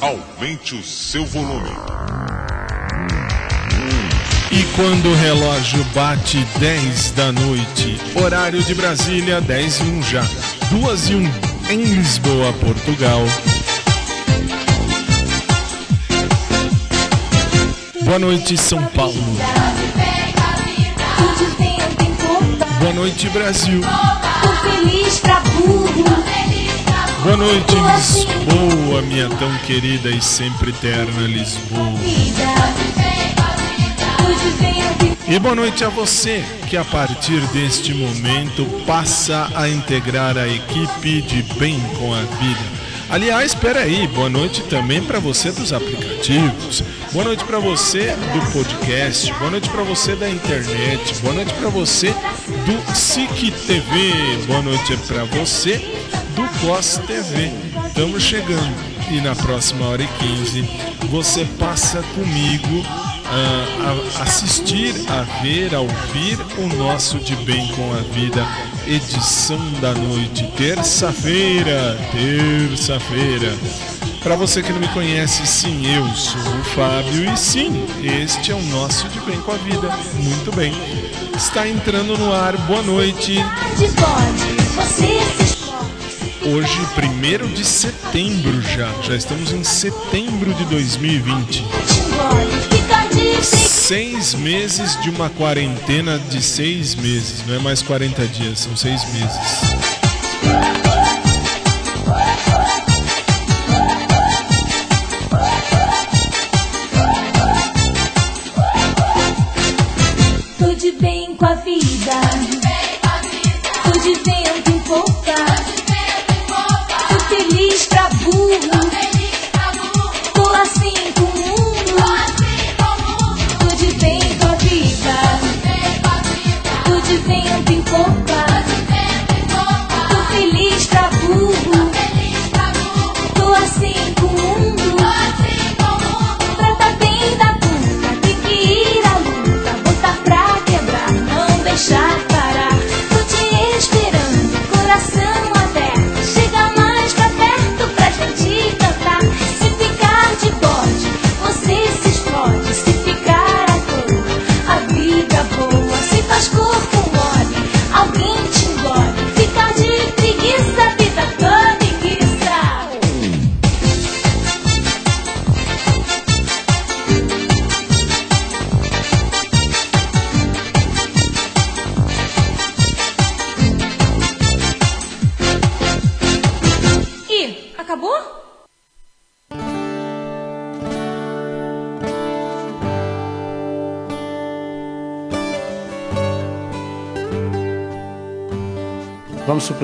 Aumente o seu volume. E quando o relógio bate 10 da noite, horário de Brasília 10 e 1 já, 2 e 1 em Lisboa, Portugal. Boa noite, São Paulo. Boa noite, Brasil. feliz pra burro. Boa noite, Lisboa, minha tão querida e sempre eterna Lisboa. E boa noite a você que a partir deste momento passa a integrar a equipe de Bem com a Vida. Aliás, espera aí, boa noite também para você dos aplicativos. Boa noite para você do podcast, boa noite para você da internet, boa noite para você do SIC TV, boa noite para você do COS TV. Estamos chegando e na próxima hora e 15 você passa comigo uh, a assistir, a ver, a ouvir o nosso De Bem com a Vida, edição da noite, terça-feira, terça-feira. Para você que não me conhece, sim, eu sou o Fábio e sim, este é o nosso De Bem com a Vida. Muito bem. Está entrando no ar, boa noite. Hoje, 1 de setembro já, já estamos em setembro de 2020. Seis meses de uma quarentena de seis meses, não é mais 40 dias, são seis meses.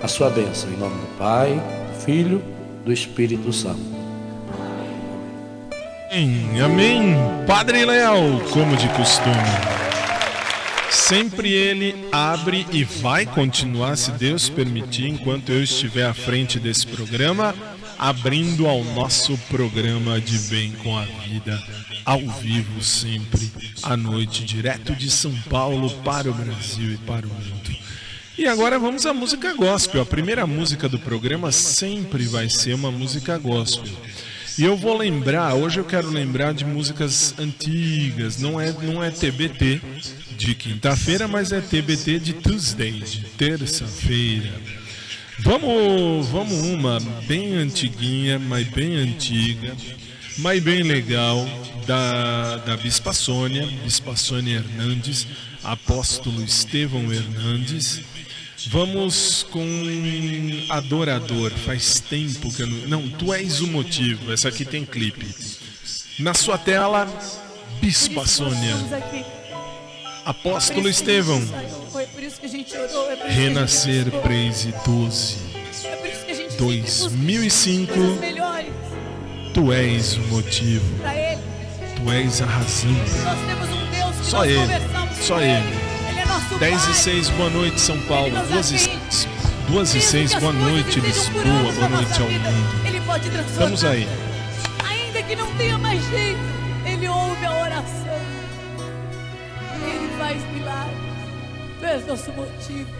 a sua bênção, em nome do Pai, do Filho, do Espírito Santo. Amém, amém. Padre Léo, como de costume. Sempre ele abre e vai continuar, se Deus permitir, enquanto eu estiver à frente desse programa, abrindo ao nosso programa de Bem com a Vida, ao vivo sempre, à noite, direto de São Paulo para o Brasil e para o mundo. E agora vamos à música gospel. A primeira música do programa sempre vai ser uma música gospel. E eu vou lembrar, hoje eu quero lembrar de músicas antigas, não é, não é TBT de quinta-feira, mas é TBT de Tuesday, de terça-feira. Vamos, vamos uma bem antiguinha, mas bem antiga, mas bem legal, da, da Bispa Sônia, Bispa Sônia Hernandes, Apóstolo Estevão Hernandes, Vamos com Adorador. Faz tempo que eu não. Não, tu és o motivo. Essa aqui tem clipe. Na sua tela, Bispa Sônia. Apóstolo Estevão. Renascer Praise 12. 2005. Tu és o motivo. Tu és a razão. Só ele. Só ele. 10 e 6, boa noite São Paulo. 2 e 6, 2 e 6 boa noite Lisboa, boa noite ao mundo. Estamos aí. Ainda que não tenha mais jeito, Ele ouve a oração. Ele faz milagres. Tu és nosso motivo.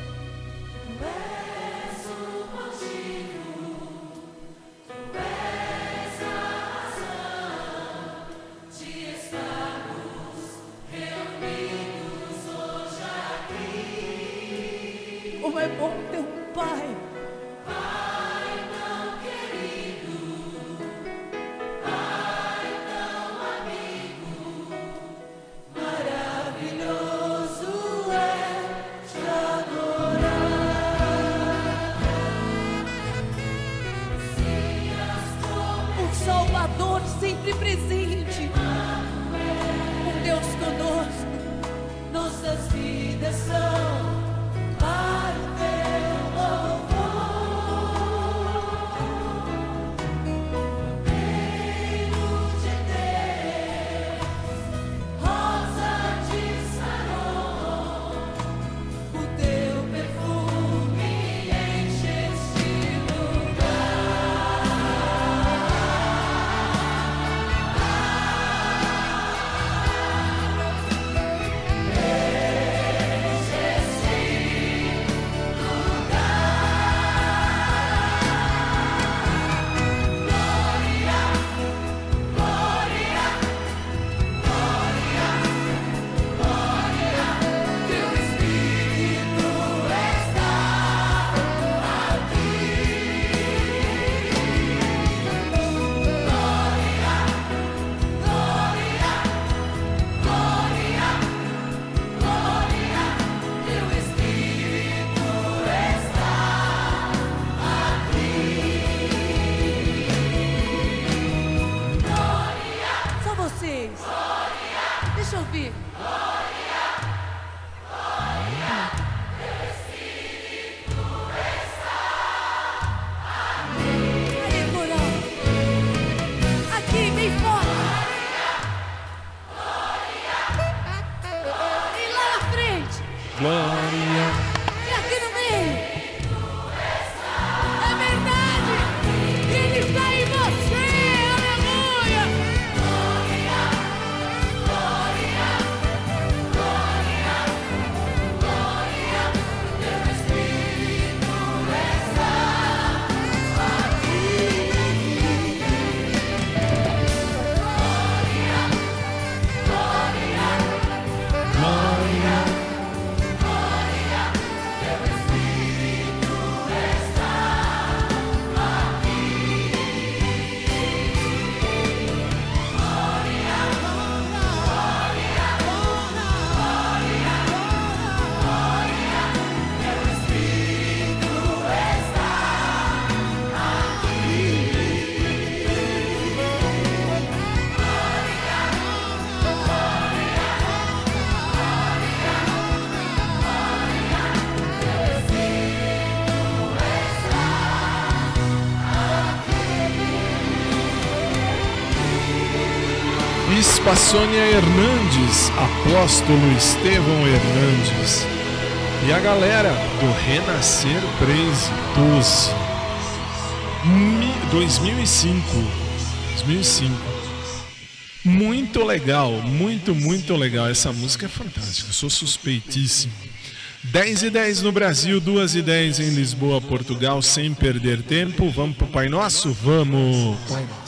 Sônia Hernandes, Apóstolo Estevão Hernandes. E a galera do Renascer Praise 12. 2005. 2005. Muito legal, muito, muito legal. Essa música é fantástica, eu sou suspeitíssimo. 10 e 10 no Brasil, 2 e 10 em Lisboa, Portugal, sem perder tempo. Vamos pro Pai Nosso? Vamos! Pai Nosso,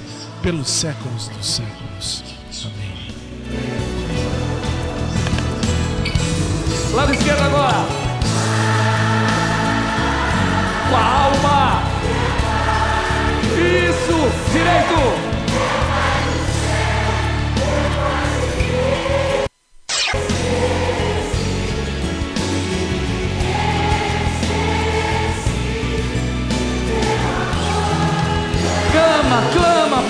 pelos séculos dos séculos. Amém. Lado esquerdo agora. Com a alma. Isso. Direito.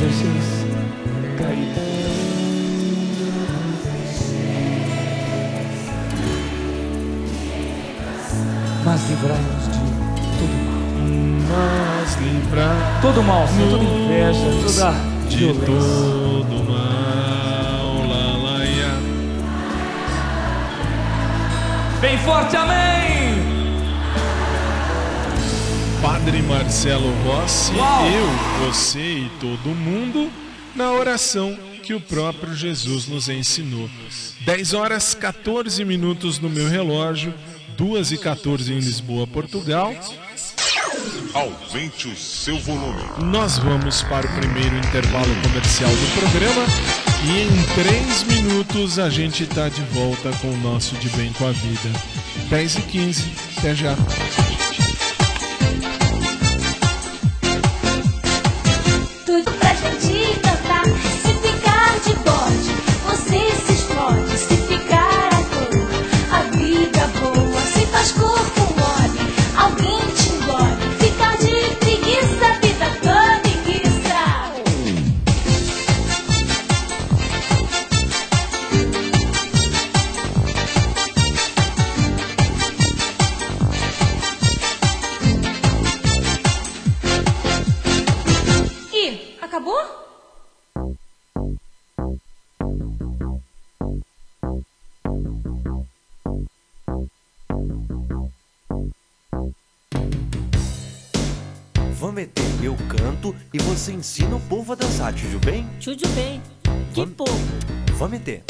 Deixeis cair. Mas livrai-nos de todo mal. Mas livrar Todo mal, Senhor, toda inveja, toda de violência. todo mal. Lá, lá, ia. Bem forte, amém! Padre Marcelo Rossi, Uau! eu, você e todo mundo na oração que o próprio Jesus nos ensinou. 10 horas 14 minutos no meu relógio, 2 e 14 em Lisboa, Portugal. Aumente o seu volume. Nós vamos para o primeiro intervalo comercial do programa e em 3 minutos a gente está de volta com o nosso De Bem com a Vida. 10 e 15, até já. Você ensina o povo a dançar, tudo bem? Tudo bem. Que povo? Vamos meter.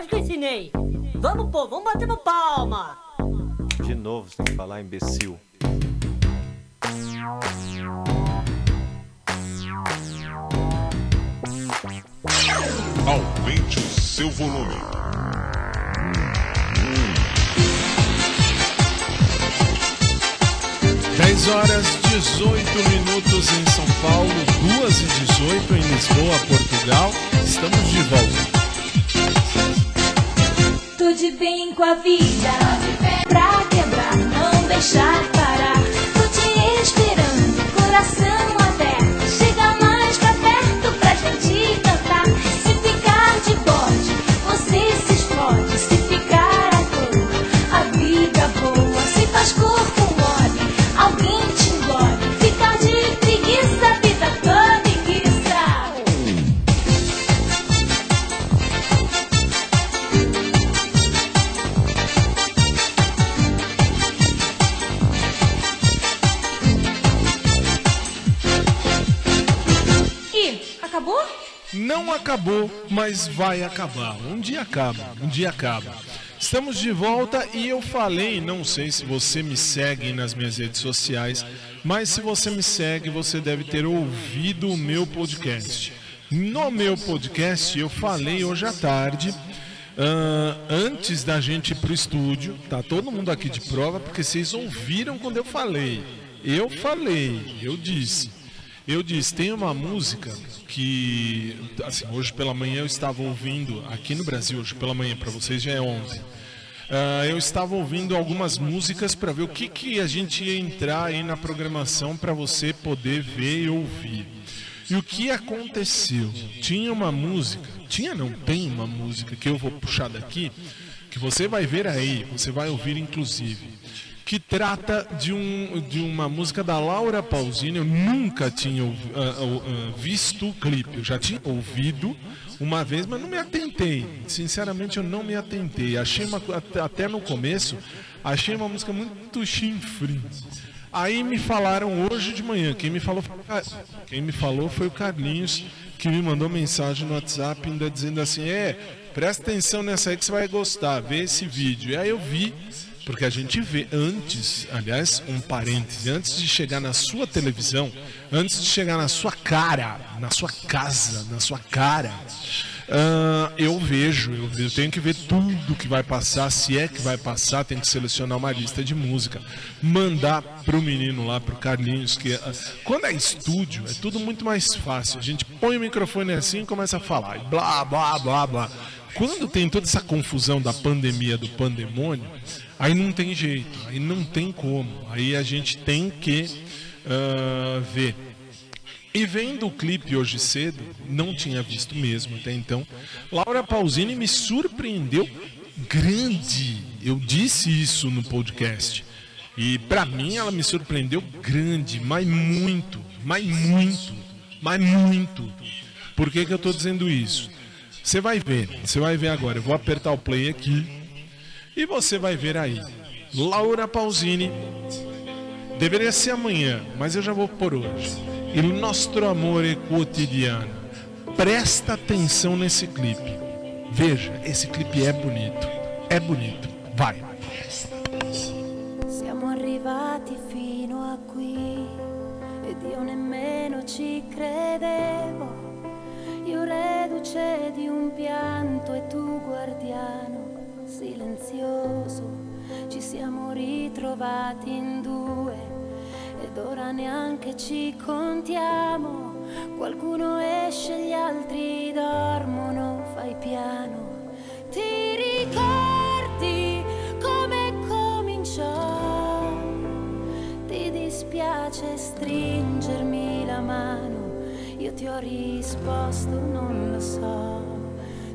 Lógico que eu ensinei. Vamos, povo, vamos bater no palma. De novo, você tem que falar, imbecil. Aumente o seu volume. 10 horas 18 minutos em São Paulo, 2 e 18 em Lisboa, Portugal. Estamos de volta. De bem com a vida. Pra quebrar, não deixar parar. Tô te esperando, coração mas vai acabar. Um dia acaba, um dia acaba. Estamos de volta e eu falei, não sei se você me segue nas minhas redes sociais, mas se você me segue, você deve ter ouvido o meu podcast. No meu podcast eu falei hoje à tarde, ah, antes da gente ir pro estúdio, tá todo mundo aqui de prova, porque vocês ouviram quando eu falei. Eu falei, eu disse. Eu disse, tem uma música que, assim, hoje pela manhã eu estava ouvindo, aqui no Brasil, hoje pela manhã, para vocês já é 11. Ah, eu estava ouvindo algumas músicas para ver o que, que a gente ia entrar aí na programação para você poder ver e ouvir. E o que aconteceu? Tinha uma música, tinha não, tem uma música que eu vou puxar daqui, que você vai ver aí, você vai ouvir inclusive que trata de, um, de uma música da Laura Pausini. Eu nunca tinha ah, ah, visto o clipe, eu já tinha ouvido uma vez, mas não me atentei. Sinceramente, eu não me atentei. Achei uma, até- no começo, achei uma música muito chinfrim. Aí me falaram hoje de manhã, quem me falou, quem me falou foi o Carlinhos, que me mandou mensagem no WhatsApp ainda dizendo assim: "É, presta atenção nessa aí que você vai gostar, vê esse vídeo". E aí eu vi porque a gente vê antes, aliás, um parêntese, antes de chegar na sua televisão, antes de chegar na sua cara, na sua casa, na sua cara, Uh, eu vejo, eu, tenho que ver tudo que vai passar, se é que vai passar, tem que selecionar uma lista de música, mandar pro menino lá, pro Carlinhos, que uh, quando é estúdio é tudo muito mais fácil. A gente põe o microfone assim e começa a falar, blá blá blá blá. Quando tem toda essa confusão da pandemia, do pandemônio, aí não tem jeito, aí não tem como. Aí a gente tem que uh, ver e vendo o clipe hoje cedo, não tinha visto mesmo até então, Laura Pausini me surpreendeu grande. Eu disse isso no podcast. E para mim ela me surpreendeu grande, mas muito, mas muito, mas muito. Por que, que eu tô dizendo isso? Você vai ver, você vai ver agora. Eu vou apertar o play aqui e você vai ver aí. Laura Pausini. Deveria ser amanhã, mas eu já vou por hoje. Il nostro amore quotidiano. Presta atenção nesse clipe. Veja, esse clipe é bonito. É bonito. Vai. Siamo arrivati fino a qui ed io nemmeno ci credevo. Io reduce di un pianto e tu guardiano silenzioso. Ci siamo ritrovati in due ed ora neanche ci contiamo. Qualcuno esce, gli altri dormono, fai piano. Ti ricordi come cominciò? Ti dispiace stringermi la mano? Io ti ho risposto, non lo so.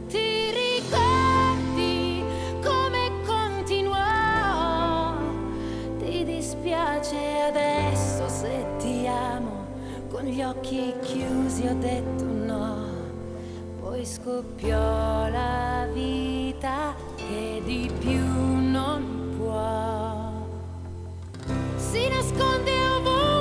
Ti ricordi come continuò? Ti dispiace adesso? se ti amo, con gli occhi chiusi ho detto no, poi scoppiò la vita che di più non può. Si nasconde ovunque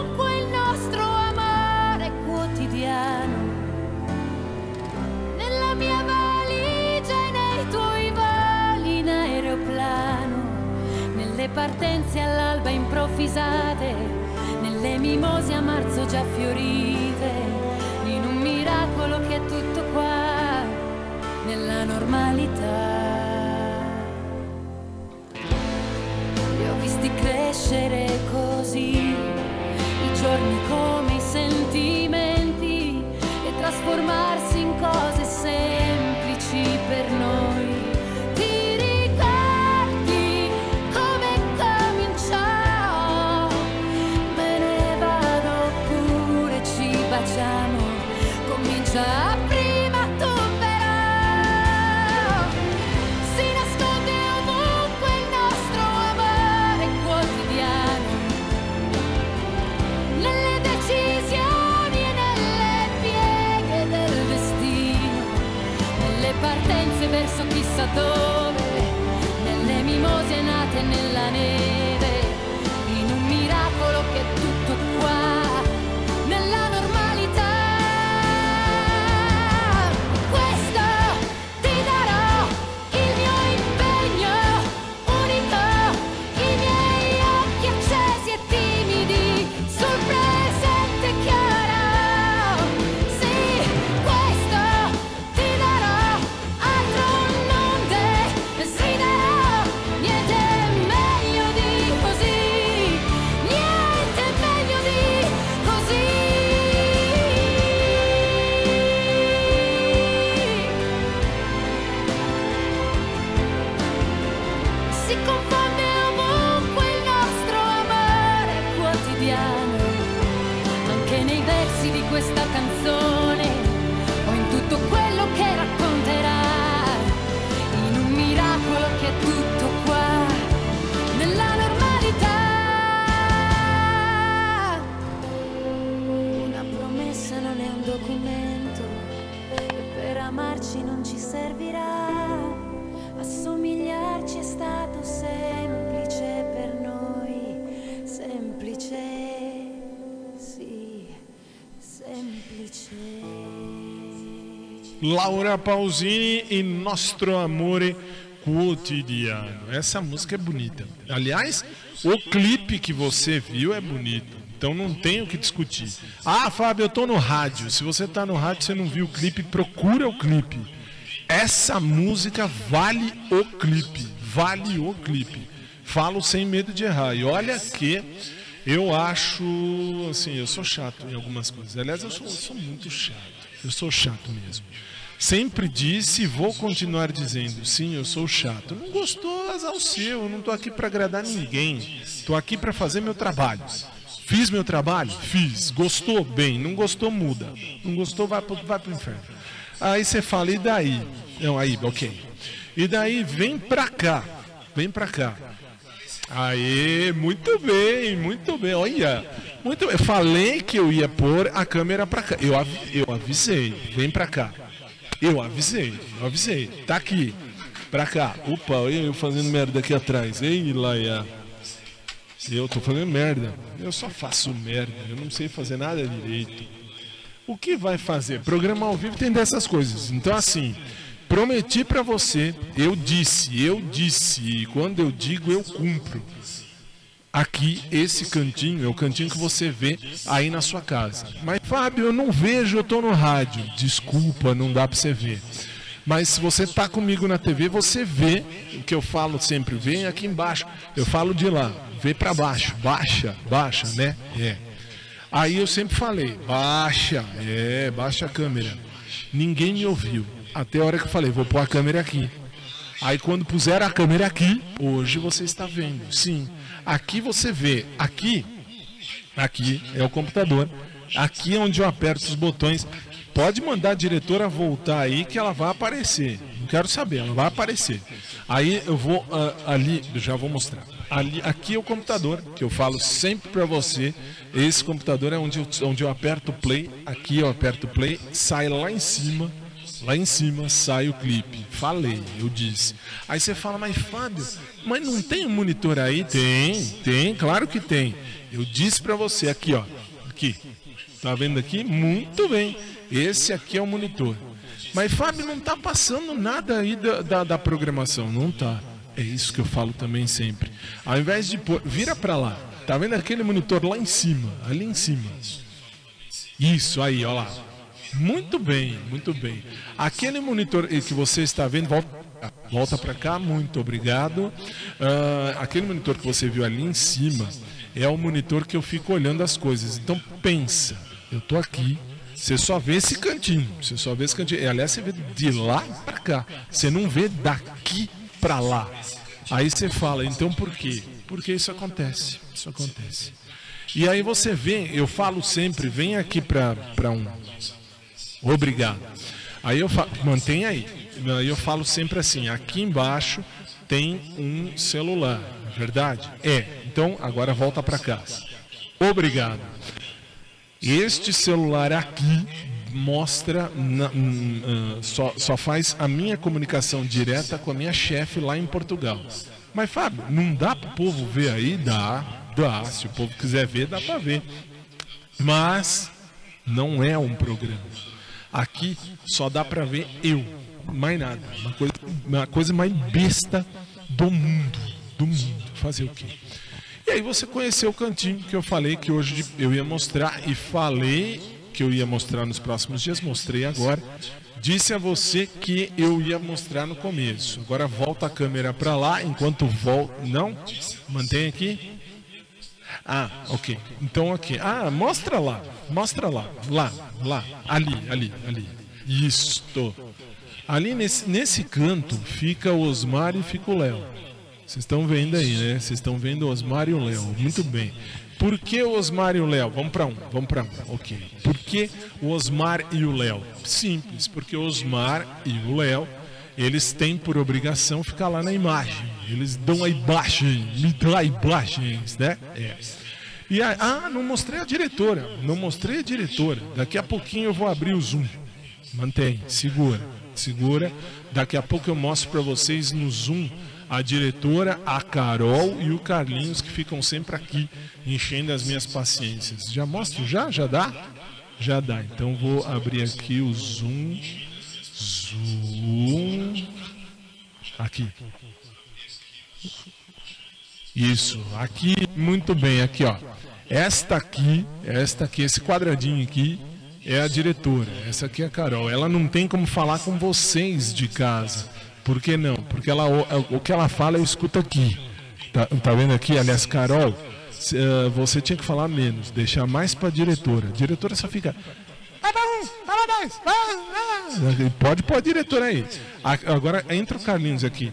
nelle partenze all'alba improvvisate le mimose a marzo già fiorite, in un miracolo che è tutto qua, nella normalità. Li ho visti crescere così, i giorni come i sentimenti, e trasformarsi in cose todo. Laura Pausini e Nostro Amore Quotidiano. Essa música é bonita. Aliás, o clipe que você viu é bonito. Então não tem o que discutir. Ah, Fábio, eu tô no rádio. Se você tá no rádio e você não viu o clipe, procura o clipe. essa música vale o clipe, vale o clipe. Falo sem medo de errar. E olha que eu acho, assim, eu sou chato em algumas coisas. Aliás, eu sou, eu sou muito chato. Eu sou chato mesmo. Sempre disse e vou continuar dizendo, sim, eu sou chato. Não gostou, azar o seu, eu não estou aqui para agradar ninguém. Estou aqui para fazer meu trabalho. Fiz meu trabalho? Fiz. Gostou? Bem. Não gostou? Muda. Não gostou? Vai pro, vai pro inferno. Aí você fala, e daí? Não, aí, ok. E daí vem pra cá. Vem pra cá. Aê, muito bem, muito bem. Olha, muito bem. Falei que eu ia pôr a câmera pra cá. Eu, av eu avisei. Vem pra cá. Eu avisei, eu avisei. Tá aqui. Pra cá. Opa, olha eu fazendo merda aqui atrás. Ei, Laia. Eu tô fazendo merda. Eu só faço merda. Eu não sei fazer nada direito. O que vai fazer? Programa ao vivo tem dessas coisas. Então, assim, prometi para você, eu disse, eu disse, e quando eu digo, eu cumpro. Aqui, esse cantinho é o cantinho que você vê aí na sua casa. Mas, Fábio, eu não vejo, eu tô no rádio. Desculpa, não dá para você ver. Mas se você tá comigo na TV, você vê o que eu falo sempre, vem aqui embaixo. Eu falo de lá, vê para baixo, baixa, baixa, né? É. Aí eu sempre falei, baixa, é, baixa a câmera. Ninguém me ouviu. Até a hora que eu falei, vou pôr a câmera aqui. Aí quando puseram a câmera aqui, hoje você está vendo. Sim. Aqui você vê, aqui, aqui é o computador. Aqui é onde eu aperto os botões. Pode mandar a diretora voltar aí que ela vai aparecer. Não quero saber, ela vai aparecer. Aí eu vou uh, ali, já vou mostrar. Ali, aqui é o computador que eu falo sempre para você. Esse computador é onde eu, onde eu aperto play. Aqui eu aperto play, sai lá em cima. Lá em cima sai o clipe. Falei, eu disse. Aí você fala, mas Fábio, mas não tem um monitor aí? Tem, tem, claro que tem. Eu disse para você aqui, ó. Aqui. Tá vendo aqui? Muito bem. Esse aqui é o monitor. Mas Fábio, não tá passando nada aí da, da, da programação. Não tá. É isso que eu falo também sempre. Ao invés de pôr, vira para lá. Tá vendo aquele monitor lá em cima? Ali em cima. Isso aí, ó lá. Muito bem, muito bem. Aquele monitor que você está vendo, volta, volta para cá, muito obrigado. Uh, aquele monitor que você viu ali em cima é o monitor que eu fico olhando as coisas. Então pensa, eu tô aqui, você só vê esse cantinho, você só vê esse cantinho. Aliás, você vê de lá para cá, você não vê daqui para lá. Aí você fala, então por quê? Porque isso acontece, isso acontece. E aí você vê, eu falo sempre, vem aqui para um Obrigado. Aí eu falo, mantém aí. Aí eu falo sempre assim, aqui embaixo tem um celular, é verdade? É. Então agora volta para casa. Obrigado. Este celular aqui mostra, na, uh, só, só faz a minha comunicação direta com a minha chefe lá em Portugal. Mas Fábio, não dá para o povo ver aí? Dá, dá. Se o povo quiser ver, dá para ver. Mas não é um programa. Aqui só dá para ver eu, mais nada. Uma coisa, uma coisa mais besta do mundo, do mundo. Fazer o quê? E aí você conheceu o cantinho que eu falei que hoje eu ia mostrar e falei que eu ia mostrar nos próximos dias, mostrei agora. Disse a você que eu ia mostrar no começo. Agora volta a câmera para lá enquanto volta. Não? Mantém aqui. Ah, ok. Então aqui. Ah, mostra lá. Mostra lá. Lá, lá. Ali, ali, ali. Isto. Ali nesse, nesse canto fica o Osmar e fica o Léo. Vocês estão vendo aí, né? Vocês estão vendo o Osmar e o Léo. Muito bem. Por que o Osmar e o Léo? Vamos para um, vamos para um. Ok. Por que o Osmar e o Léo? Simples, porque o Osmar e o Léo, eles têm por obrigação ficar lá na imagem. Eles dão a imagem, me dá a imagem, né? É. E aí, ah, não mostrei a diretora. Não mostrei a diretora. Daqui a pouquinho eu vou abrir o zoom. Mantém, segura, segura. Daqui a pouco eu mostro para vocês no zoom a diretora, a Carol e o Carlinhos que ficam sempre aqui enchendo as minhas paciências. Já mostro? Já? Já dá? Já dá. Então vou abrir aqui o zoom. Zoom. Aqui. Isso, aqui, muito bem, aqui ó. Esta aqui, esta aqui, esse quadradinho aqui, é a diretora, essa aqui é a Carol. Ela não tem como falar com vocês de casa. Por que não? Porque ela, o, o que ela fala eu escuto aqui. Tá, tá vendo aqui? Aliás, Carol, se, uh, você tinha que falar menos, deixar mais pra diretora. A diretora só fica. Vai pra um, vai pra dois, Pode pôr a diretora aí. Agora entra o Carlinhos aqui.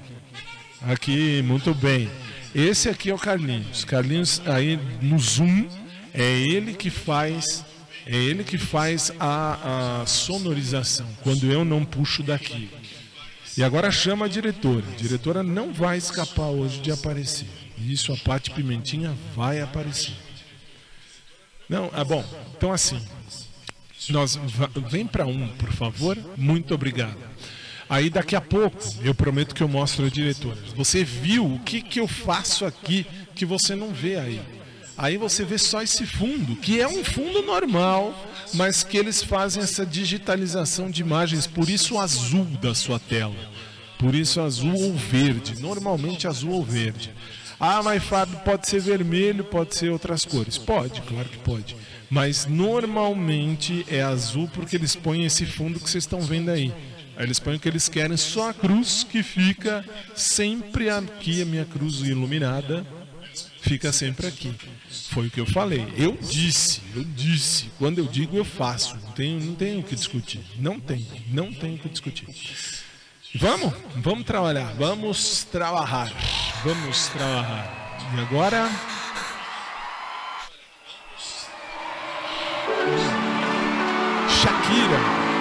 Aqui, muito bem. Esse aqui é o Carlinhos. Carlinhos aí no Zoom é ele que faz é ele que faz a, a sonorização quando eu não puxo daqui. E agora chama a diretora. A diretora não vai escapar hoje de aparecer. Isso a Pati Pimentinha vai aparecer. Não, é bom. Então assim, nós vem para um, por favor. Muito obrigado. Aí daqui a pouco eu prometo que eu mostro a diretora. Você viu o que que eu faço aqui que você não vê aí? Aí você vê só esse fundo, que é um fundo normal, mas que eles fazem essa digitalização de imagens, por isso o azul da sua tela. Por isso azul ou verde, normalmente azul ou verde. Ah, mas Fábio, pode ser vermelho, pode ser outras cores. Pode, claro que pode. Mas normalmente é azul porque eles põem esse fundo que vocês estão vendo aí. Aí eles põem que eles querem, só a cruz que fica sempre aqui, a minha cruz iluminada, fica sempre aqui. Foi o que eu falei. Eu disse, eu disse. Quando eu digo, eu faço. Não tenho, não tenho o que discutir. Não tem, não tenho o que discutir. Vamos, vamos trabalhar, vamos trabalhar, vamos trabalhar. E agora. Shakira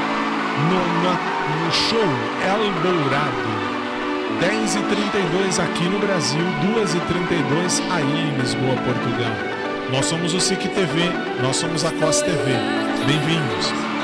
no, show El Dourado. 10h32 aqui no Brasil, 2h32 aí em Lisboa, Portugal. Nós somos o SIC TV, nós somos a COS TV. Bem-vindos.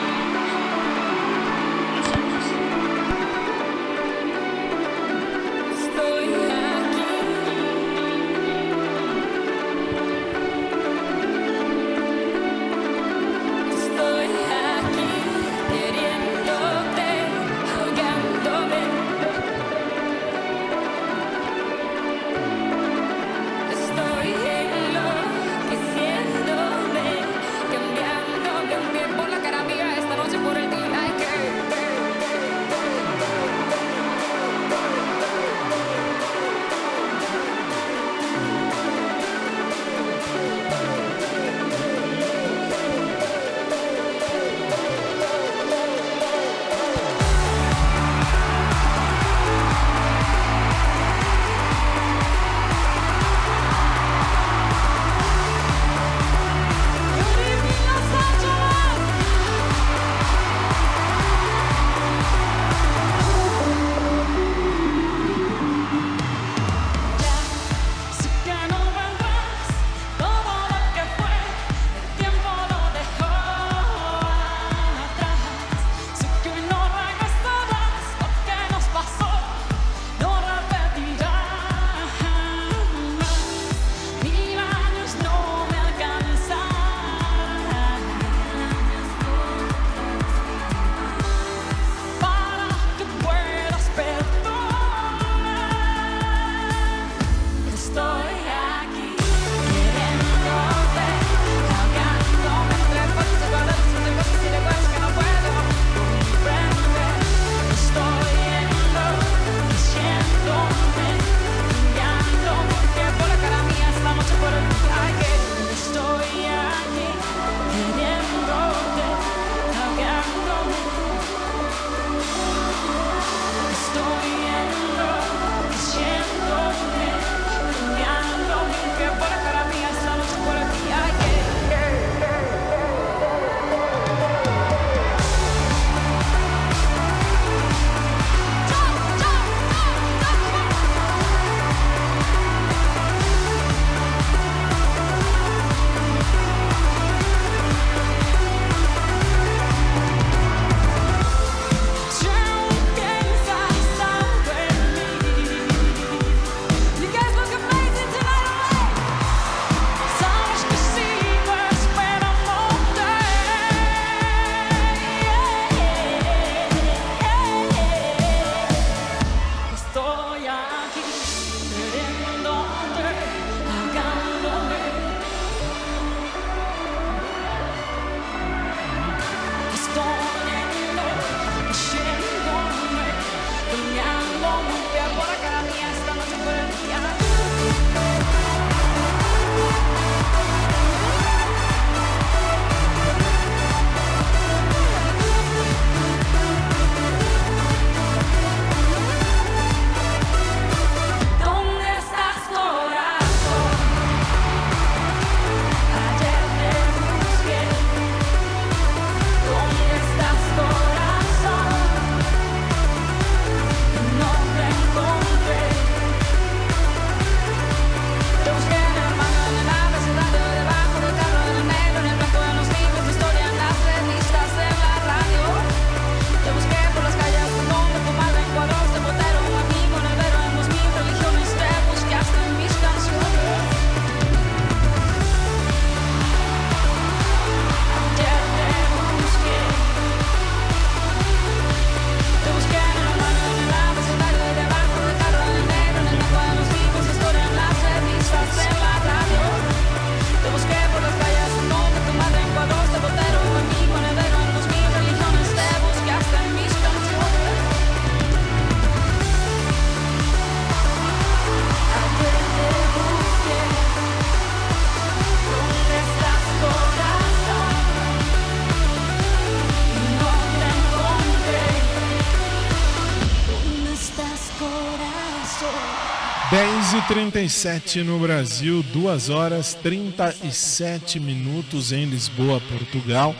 10h37 no Brasil, 2 horas 37 minutos em Lisboa, Portugal.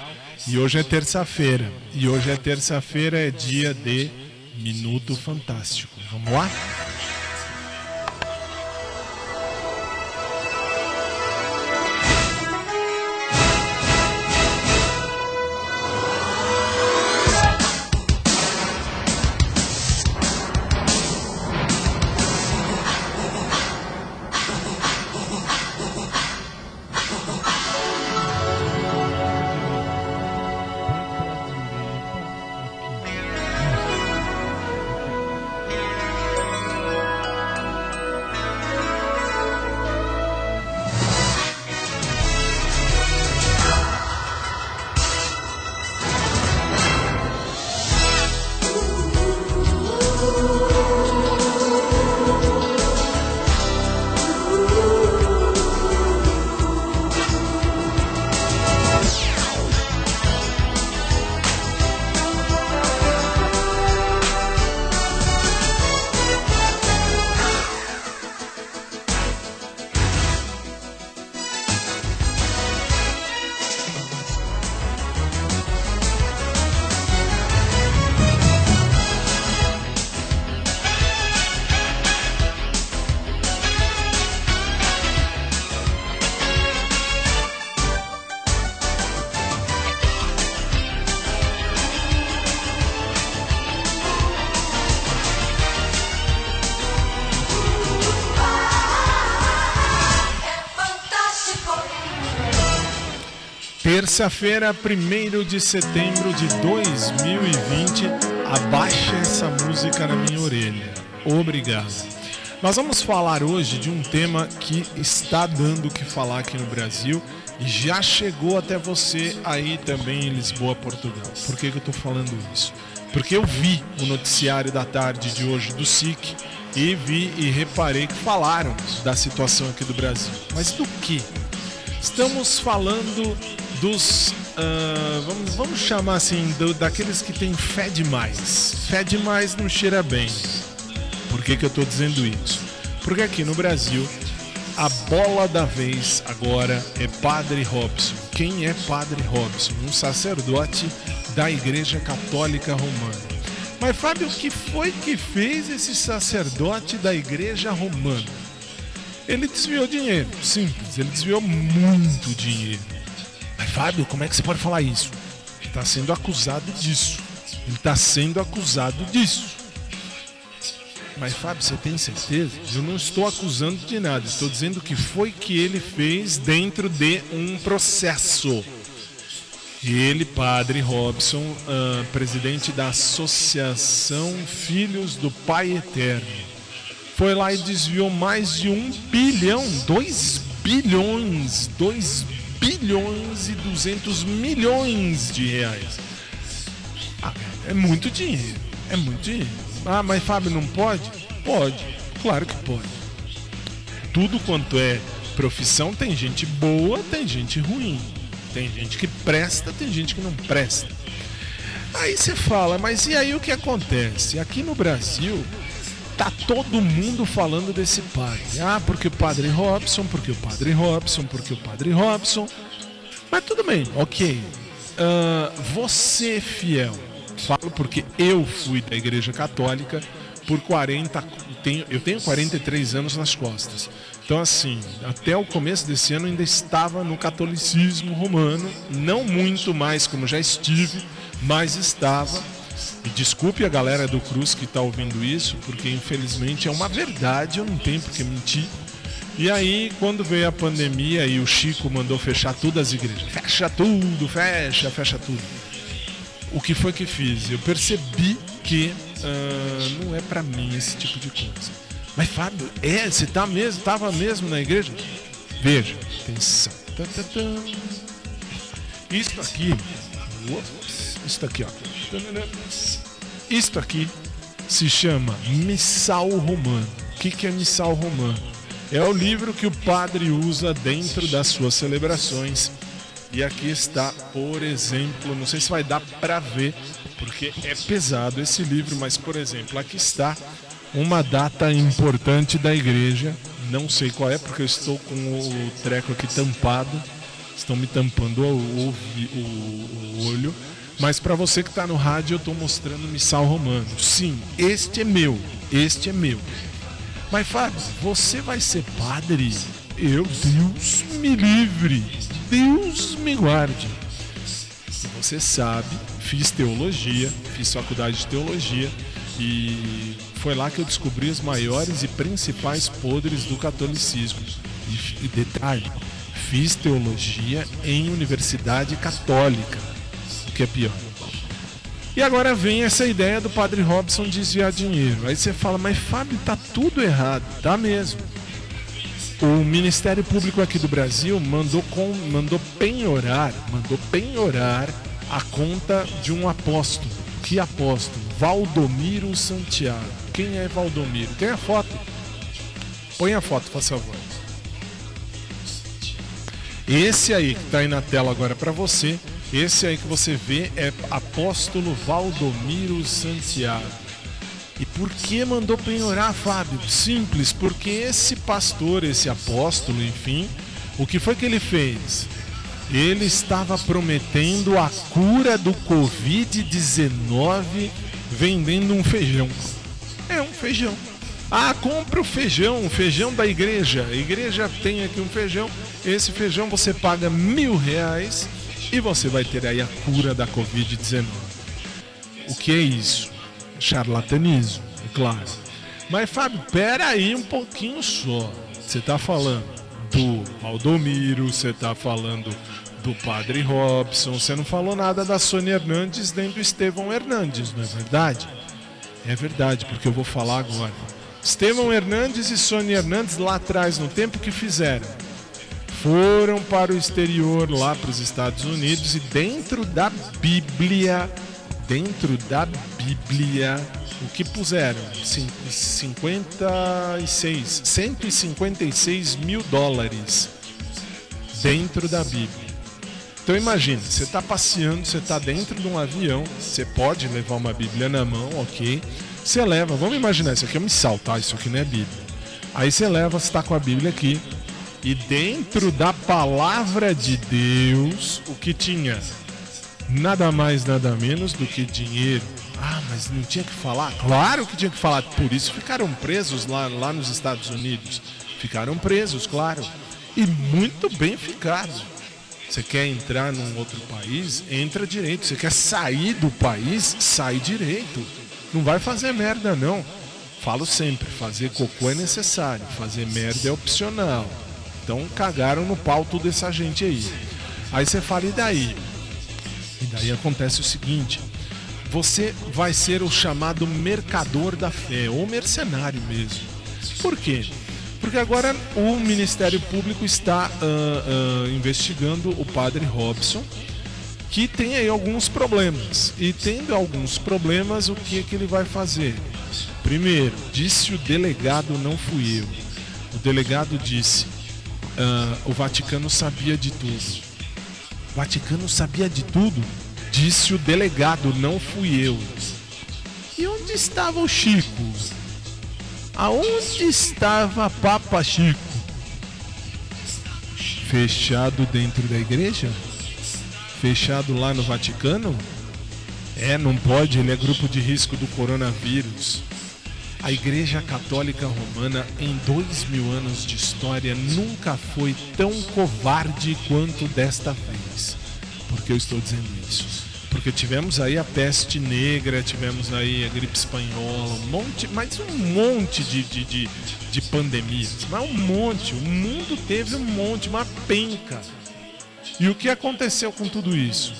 E hoje é terça-feira. E hoje é terça-feira, é dia de Minuto Fantástico. Vamos lá? Terça-feira, 1 de setembro de 2020. Abaixa essa música na minha orelha. Obrigado. Nós vamos falar hoje de um tema que está dando o que falar aqui no Brasil e já chegou até você aí também em Lisboa, Portugal. Por que, que eu estou falando isso? Porque eu vi o noticiário da tarde de hoje do SIC e vi e reparei que falaram da situação aqui do Brasil. Mas do que? Estamos falando dos. Uh, vamos, vamos chamar assim, do, daqueles que têm fé demais. Fé demais não cheira bem. Por que, que eu estou dizendo isso? Porque aqui no Brasil, a bola da vez agora é Padre Robson. Quem é Padre Robson? Um sacerdote da Igreja Católica Romana. Mas Fábio, o que foi que fez esse sacerdote da Igreja Romana? Ele desviou dinheiro, simples, ele desviou muito dinheiro. Mas Fábio, como é que você pode falar isso? Ele está sendo acusado disso. Ele está sendo acusado disso. Mas Fábio, você tem certeza? Eu não estou acusando de nada. Estou dizendo que foi que ele fez dentro de um processo. Ele, padre Robson, uh, presidente da Associação Filhos do Pai Eterno, foi lá e desviou mais de um bilhão, dois bilhões, dois bilhões e 200 milhões de reais. Ah, é muito dinheiro. É muito dinheiro. Ah, mas Fábio não pode? Pode. Claro que pode. Tudo quanto é profissão tem gente boa, tem gente ruim. Tem gente que presta, tem gente que não presta. Aí você fala, mas e aí o que acontece? Aqui no Brasil, tá todo mundo falando desse padre. Ah, porque o padre Robson, porque o padre Robson, porque o padre Robson. Mas tudo bem, ok. Uh, você, fiel, falo porque eu fui da Igreja Católica por 40. Tenho, eu tenho 43 anos nas costas. Então, assim, até o começo desse ano ainda estava no catolicismo romano. Não muito mais como já estive, mas estava e desculpe a galera do Cruz que está ouvindo isso, porque infelizmente é uma verdade, eu não tenho porque mentir. E aí, quando veio a pandemia e o Chico mandou fechar todas as igrejas, fecha tudo, fecha, fecha tudo. O que foi que fiz? Eu percebi que uh, não é para mim esse tipo de coisa. Mas Fábio, é, você tá mesmo, tava mesmo na igreja? Veja, atenção. Isso aqui, isso aqui, ó. Isto aqui se chama Missal Romano. O que, que é Missal Romano? É o livro que o padre usa dentro das suas celebrações. E aqui está, por exemplo, não sei se vai dar para ver, porque é pesado esse livro, mas por exemplo, aqui está uma data importante da igreja. Não sei qual é, porque eu estou com o treco aqui tampado. Estão me tampando o, o, o, o olho. Mas para você que está no rádio, eu estou mostrando missal romano. Sim, este é meu. Este é meu. Mas Fábio, você vai ser padre? Eu, Deus me livre. Deus me guarde. Você sabe, fiz teologia, fiz faculdade de teologia e foi lá que eu descobri os maiores e principais podres do catolicismo. E, e detalhe, fiz teologia em universidade católica, que é pior. E agora vem essa ideia do padre Robson desviar dinheiro. Aí você fala, mas Fábio, tá tudo errado. Tá mesmo. O Ministério Público aqui do Brasil mandou, com, mandou penhorar, mandou penhorar a conta de um apóstolo. Que apóstolo? Valdomiro Santiago. Quem é Valdomiro? Tem a foto? Põe a foto, por favor. Esse aí que está aí na tela agora para você, esse aí que você vê é apóstolo Valdomiro Santiago. E por que mandou penhorar, Fábio? Simples, porque esse pastor, esse apóstolo, enfim, o que foi que ele fez? Ele estava prometendo a cura do Covid-19 vendendo um feijão. É um feijão. Ah, compra o feijão, o feijão da igreja. A igreja tem aqui um feijão. Esse feijão você paga mil reais e você vai ter aí a cura da Covid-19. O que é isso? Charlatanismo, é claro. Mas Fábio, pera aí um pouquinho só. Você está falando do Valdomiro, você está falando do Padre Robson, você não falou nada da Sônia Hernandes nem do Estevão Hernandes, não é verdade? É verdade, porque eu vou falar agora. Estevão Hernandes e Sônia Hernandes lá atrás, no tempo que fizeram, foram para o exterior, lá para os Estados Unidos, e dentro da Bíblia, dentro da Bíblia, o que puseram? 56, 156 mil dólares dentro da Bíblia. Então imagine, você está passeando, você está dentro de um avião, você pode levar uma Bíblia na mão, ok? Você leva, vamos imaginar, isso aqui é um missal, tá? Isso aqui não é Bíblia. Aí você leva, você está com a Bíblia aqui, e dentro da palavra de Deus, o que tinha? Nada mais, nada menos do que dinheiro. Ah, mas não tinha que falar? Claro que tinha que falar. Por isso ficaram presos lá, lá nos Estados Unidos. Ficaram presos, claro. E muito bem ficados. Você quer entrar num outro país? Entra direito. Você quer sair do país? Sai direito. Não vai fazer merda, não. Falo sempre: fazer cocô é necessário, fazer merda é opcional. Então cagaram no pau toda essa gente aí. Aí você fala, e daí? E daí acontece o seguinte: você vai ser o chamado mercador da fé, ou mercenário mesmo. Por quê? Porque agora o Ministério Público está uh, uh, investigando o padre Robson, que tem aí alguns problemas. E tendo alguns problemas, o que é que ele vai fazer? Primeiro, disse o delegado, não fui eu. O delegado disse: uh, o Vaticano sabia de tudo. O Vaticano sabia de tudo? Disse o delegado, não fui eu. E onde estava o Chico? Aonde estava Papa Chico? Fechado dentro da igreja? Fechado lá no Vaticano? É, não pode, ele é grupo de risco do coronavírus. A Igreja Católica Romana, em dois mil anos de história, nunca foi tão covarde quanto desta vez. Por que eu estou dizendo isso? Porque tivemos aí a peste negra, tivemos aí a gripe espanhola, um monte, mais um monte de, de, de, de pandemias. Mas um monte, o mundo teve um monte, uma penca. E o que aconteceu com tudo isso?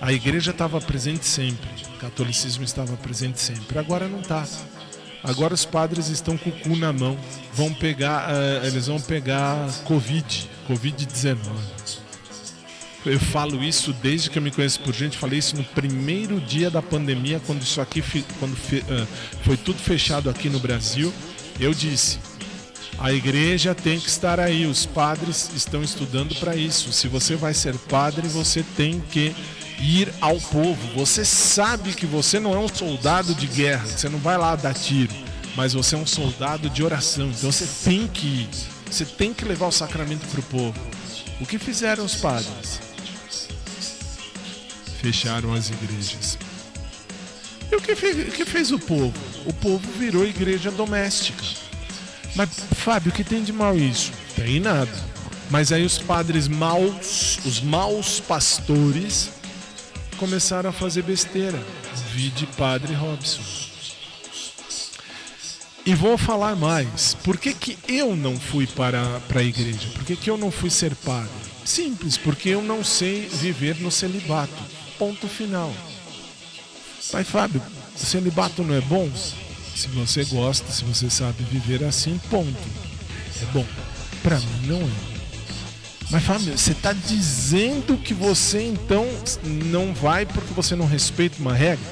A igreja estava presente sempre, o catolicismo estava presente sempre, agora não está. Agora os padres estão com o cu na mão. Vão pegar, uh, eles vão pegar Covid, Covid-19. Eu falo isso desde que eu me conheço por gente. Falei isso no primeiro dia da pandemia, quando isso aqui, quando uh, foi tudo fechado aqui no Brasil. Eu disse: a igreja tem que estar aí. Os padres estão estudando para isso. Se você vai ser padre, você tem que ir ao povo. Você sabe que você não é um soldado de guerra, você não vai lá dar tiro. mas você é um soldado de oração. Então você tem que ir. Você tem que levar o sacramento para o povo. O que fizeram os padres? Fecharam as igrejas. E o que fez, o que fez o povo? O povo virou igreja doméstica. Mas, Fábio, o que tem de mal isso? Tem nada. Mas aí os padres maus, os maus pastores, começaram a fazer besteira. Vi de padre Robson. E vou falar mais. Por que, que eu não fui para, para a igreja? Por que, que eu não fui ser padre? Simples, porque eu não sei viver no celibato. Ponto final. Pai Fábio, celibato não é bom? Se você gosta, se você sabe viver assim, ponto. É bom. Para mim não é. Mas Fábio, você está dizendo que você então não vai porque você não respeita uma regra?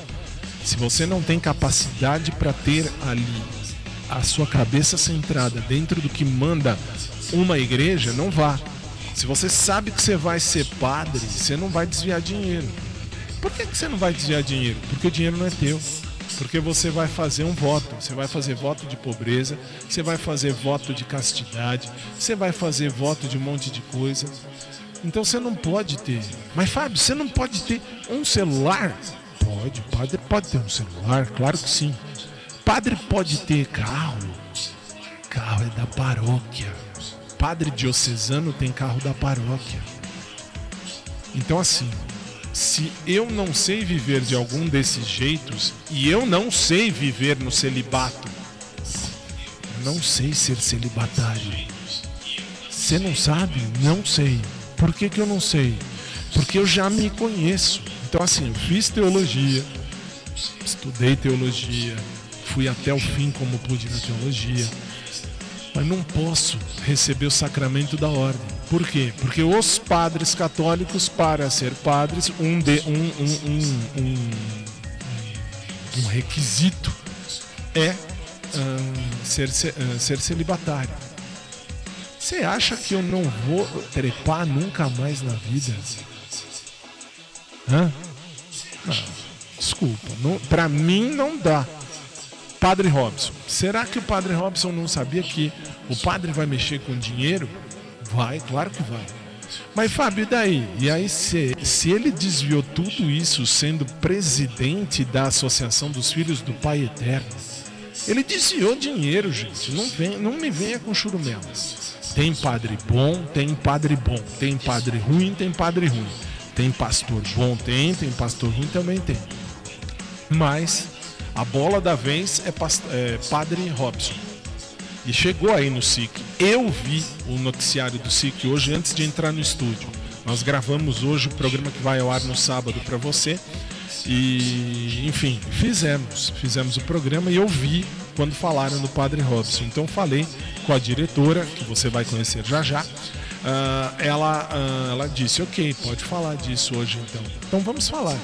Se você não tem capacidade para ter ali a sua cabeça centrada dentro do que manda uma igreja, não vá. Se você sabe que você vai ser padre, você não vai desviar dinheiro. Por que, que você não vai desviar dinheiro? Porque o dinheiro não é teu. Porque você vai fazer um voto. Você vai fazer voto de pobreza, você vai fazer voto de castidade, você vai fazer voto de um monte de coisa. Então você não pode ter. Mas Fábio, você não pode ter um celular? Pode, padre pode ter um celular, claro que sim. Padre pode ter carro. Carro é da paróquia. Padre diocesano tem carro da paróquia. Então assim, se eu não sei viver de algum desses jeitos e eu não sei viver no celibato, não sei ser celibatário. Você não sabe? Não sei. Por que, que eu não sei? Porque eu já me conheço. Então, assim, eu fiz teologia, estudei teologia, fui até o fim como pude na teologia, mas não posso receber o sacramento da ordem. Por quê? Porque os padres católicos, para ser padres, um, de, um, um, um, um, requisito é uh, ser, uh, ser celibatário. Você acha que eu não vou trepar nunca mais na vida? Hã? Não, desculpa, não, pra mim não dá. Padre Robson. Será que o Padre Robson não sabia que o padre vai mexer com dinheiro? Vai, claro que vai. Mas Fábio, e daí? E aí, se, se ele desviou tudo isso sendo presidente da Associação dos Filhos do Pai Eterno, ele desviou dinheiro, gente. Não, vem, não me venha com churumelas. Tem padre bom, tem padre bom. Tem padre ruim, tem padre ruim. Tem pastor bom, tem. Tem pastor ruim, também tem. Mas a bola da vez é, é Padre Robson. E chegou aí no SIC. Eu vi o noticiário do SIC hoje antes de entrar no estúdio. Nós gravamos hoje o programa que vai ao ar no sábado para você. E, enfim, fizemos. Fizemos o programa e eu vi quando falaram do Padre Robson. Então falei com a diretora, que você vai conhecer já já. Uh, ela, uh, ela disse, ok, pode falar disso hoje então. Então vamos falar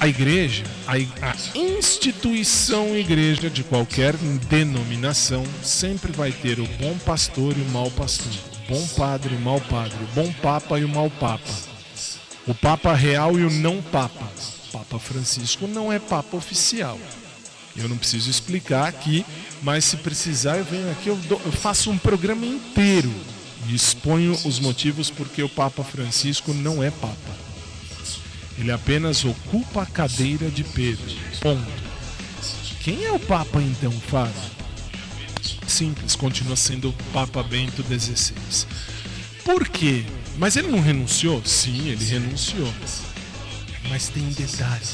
a igreja, a, a, instituição igreja de qualquer denominação sempre vai ter o bom pastor e o mau pastor, o bom padre e o mau padre, o bom papa e o mau papa, o papa real e o não papa. Papa Francisco não é papa oficial. Eu não preciso explicar aqui, mas se precisar eu venho aqui, eu, dou, eu faço um programa inteiro e exponho os motivos porque o Papa Francisco não é papa. Ele apenas ocupa a cadeira de Pedro. Ponto. Quem é o Papa então, Fábio? Simples, continua sendo o Papa Bento XVI. Por quê? Mas ele não renunciou? Sim, ele renunciou. Mas tem um detalhe.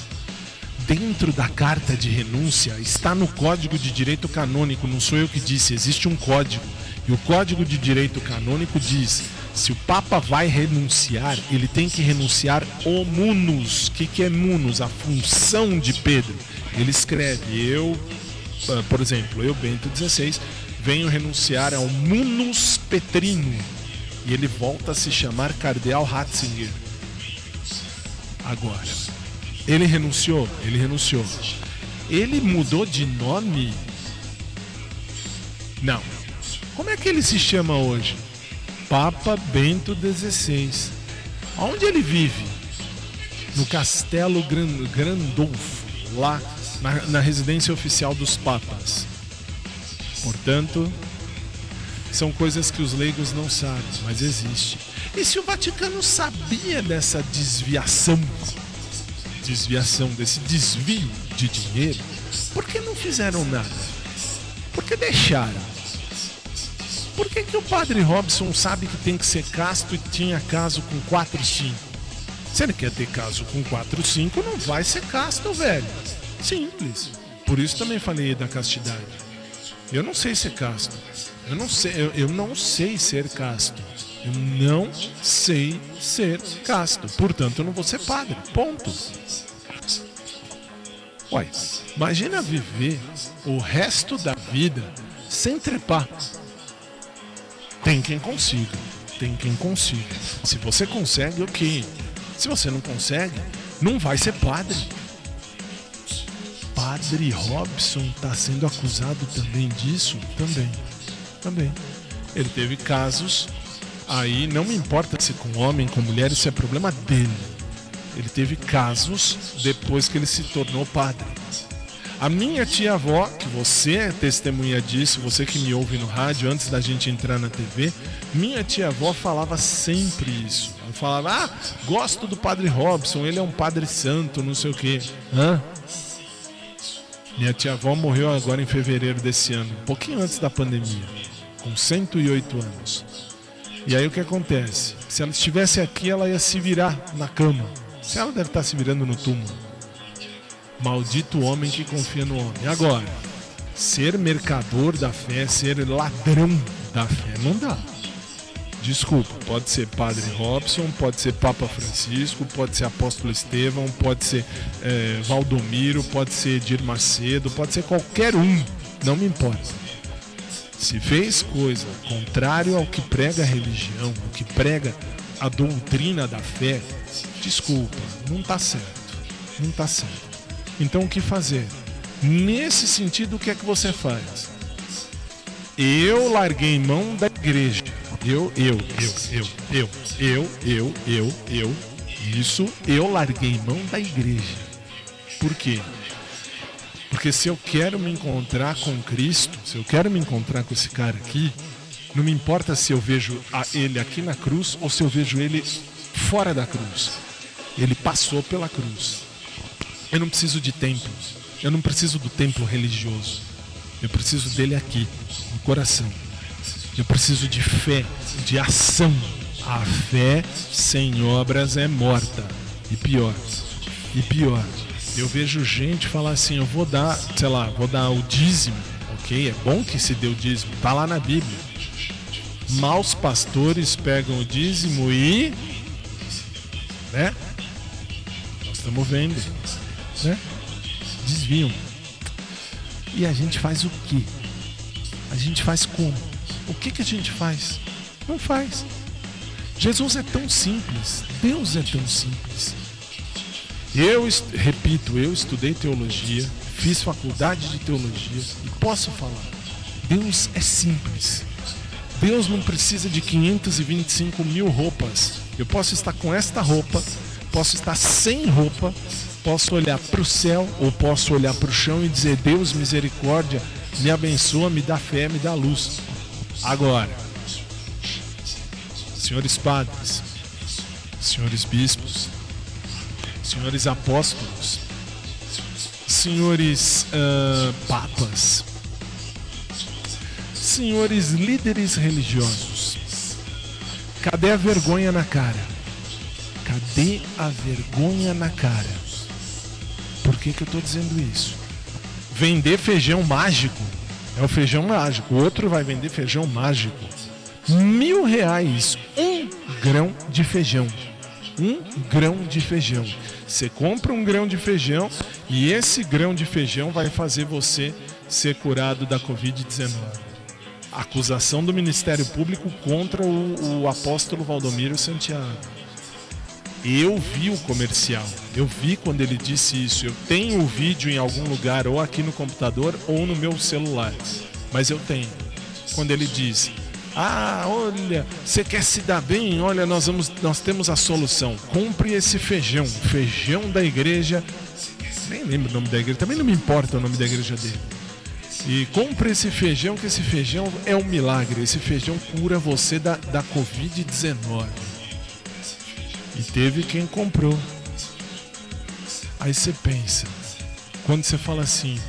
Dentro da carta de renúncia está no Código de Direito Canônico, não sou eu que disse, existe um código. E o Código de Direito Canônico diz se o Papa vai renunciar, ele tem que renunciar o munus. O que, que é munus? A função de Pedro. Ele escreve, eu, ah, por exemplo, eu, Bento XVI, venho renunciar ao munus petrino. E ele volta a se chamar Cardeal Ratzinger. Agora, ele renunciou? Ele renunciou. Ele mudou de nome? Não. Como é que ele se chama hoje? Papa Bento XVI. Onde ele vive? No Castelo Grandolfo, lá na, na residência oficial dos papas. Portanto, são coisas que os leigos não sabem, mas existe. E se o Vaticano sabia dessa desviação, desviação, desse desvio de dinheiro, por que não fizeram nada? Por que deixaram? Por que, que o padre Robson sabe que tem que ser casto e tinha caso com 4 5? Se ele quer ter caso com 4 5, não vai ser casto, velho. Simples. Por isso também falei da castidade. Eu não sei ser casto. Eu não sei, eu, eu não sei ser casto. Eu não sei ser casto. Portanto, eu não vou ser padre. Ponto. Uai, imagina viver o resto da vida sem trepar. Tem quem consiga. Tem quem consiga. Se você consegue, ok. Se você não consegue, não vai ser padre. Padre Robson está sendo acusado também disso? Também. Também. Ele teve casos. Aí não me importa se com homem, com mulher, isso é problema dele. Ele teve casos depois que ele se tornou padre. A minha tia-avó, que você é testemunha disso, você que me ouve no rádio antes da gente entrar na TV, minha tia-avó falava sempre isso. Ela falava: Ah, gosto do padre Robson, ele é um padre santo, não sei o quê. Hã? Minha tia-avó morreu agora em fevereiro desse ano, um pouquinho antes da pandemia, com 108 anos. E aí o que acontece? Se ela estivesse aqui, ela ia se virar na cama. Se ela deve estar se virando no túmulo. Maldito homem que confia no homem. Agora, ser mercador da fé, ser ladrão da fé, não dá. Desculpa, pode ser Padre Robson, pode ser Papa Francisco, pode ser Apóstolo Estevão, pode ser é, Valdomiro, pode ser Edir Macedo, pode ser qualquer um, não me importa. Se fez coisa contrário ao que prega a religião, ao que prega a doutrina da fé, desculpa, não está certo. Não está certo. Então o que fazer? Nesse sentido, o que é que você faz? Eu larguei mão da igreja. Eu, eu, eu, eu, eu, eu, eu, eu, eu. Isso, eu larguei mão da igreja. Por quê? Porque se eu quero me encontrar com Cristo, se eu quero me encontrar com esse cara aqui, não me importa se eu vejo ele aqui na cruz ou se eu vejo ele fora da cruz. Ele passou pela cruz. Eu não preciso de templo. Eu não preciso do templo religioso. Eu preciso dele aqui, no coração. Eu preciso de fé, de ação. A fé sem obras é morta. E pior, e pior, eu vejo gente falar assim: eu vou dar, sei lá, vou dar o dízimo. Ok, é bom que se dê o dízimo, tá lá na Bíblia. Maus pastores pegam o dízimo e. né? Nós estamos vendo né? Desviam. E a gente faz o quê? A gente faz como? O que, que a gente faz? Não faz. Jesus é tão simples, Deus é tão simples. Eu, repito, eu estudei teologia, fiz faculdade de teologia e posso falar: Deus é simples. Deus não precisa de 525 mil roupas. Eu posso estar com esta roupa, posso estar sem roupa, Posso olhar para o céu ou posso olhar para o chão e dizer: Deus, misericórdia, me abençoa, me dá fé, me dá luz. Agora, senhores padres, senhores bispos, senhores apóstolos, senhores uh, papas, senhores líderes religiosos, cadê a vergonha na cara? Cadê a vergonha na cara? Por que, que eu estou dizendo isso? Vender feijão mágico é o feijão mágico. O outro vai vender feijão mágico. Mil reais, um grão de feijão. Um grão de feijão. Você compra um grão de feijão e esse grão de feijão vai fazer você ser curado da Covid-19. Acusação do Ministério Público contra o, o apóstolo Valdomiro Santiago. Eu vi o comercial. Eu vi quando ele disse isso. Eu tenho o vídeo em algum lugar, ou aqui no computador, ou no meu celular. Mas eu tenho. Quando ele diz: Ah, olha, você quer se dar bem? Olha, nós, vamos, nós temos a solução. Compre esse feijão, feijão da igreja, nem lembro o nome da igreja, também não me importa o nome da igreja dele. E compre esse feijão, que esse feijão é um milagre. Esse feijão cura você da, da Covid-19. E teve quem comprou. Aí você pensa, quando você fala assim,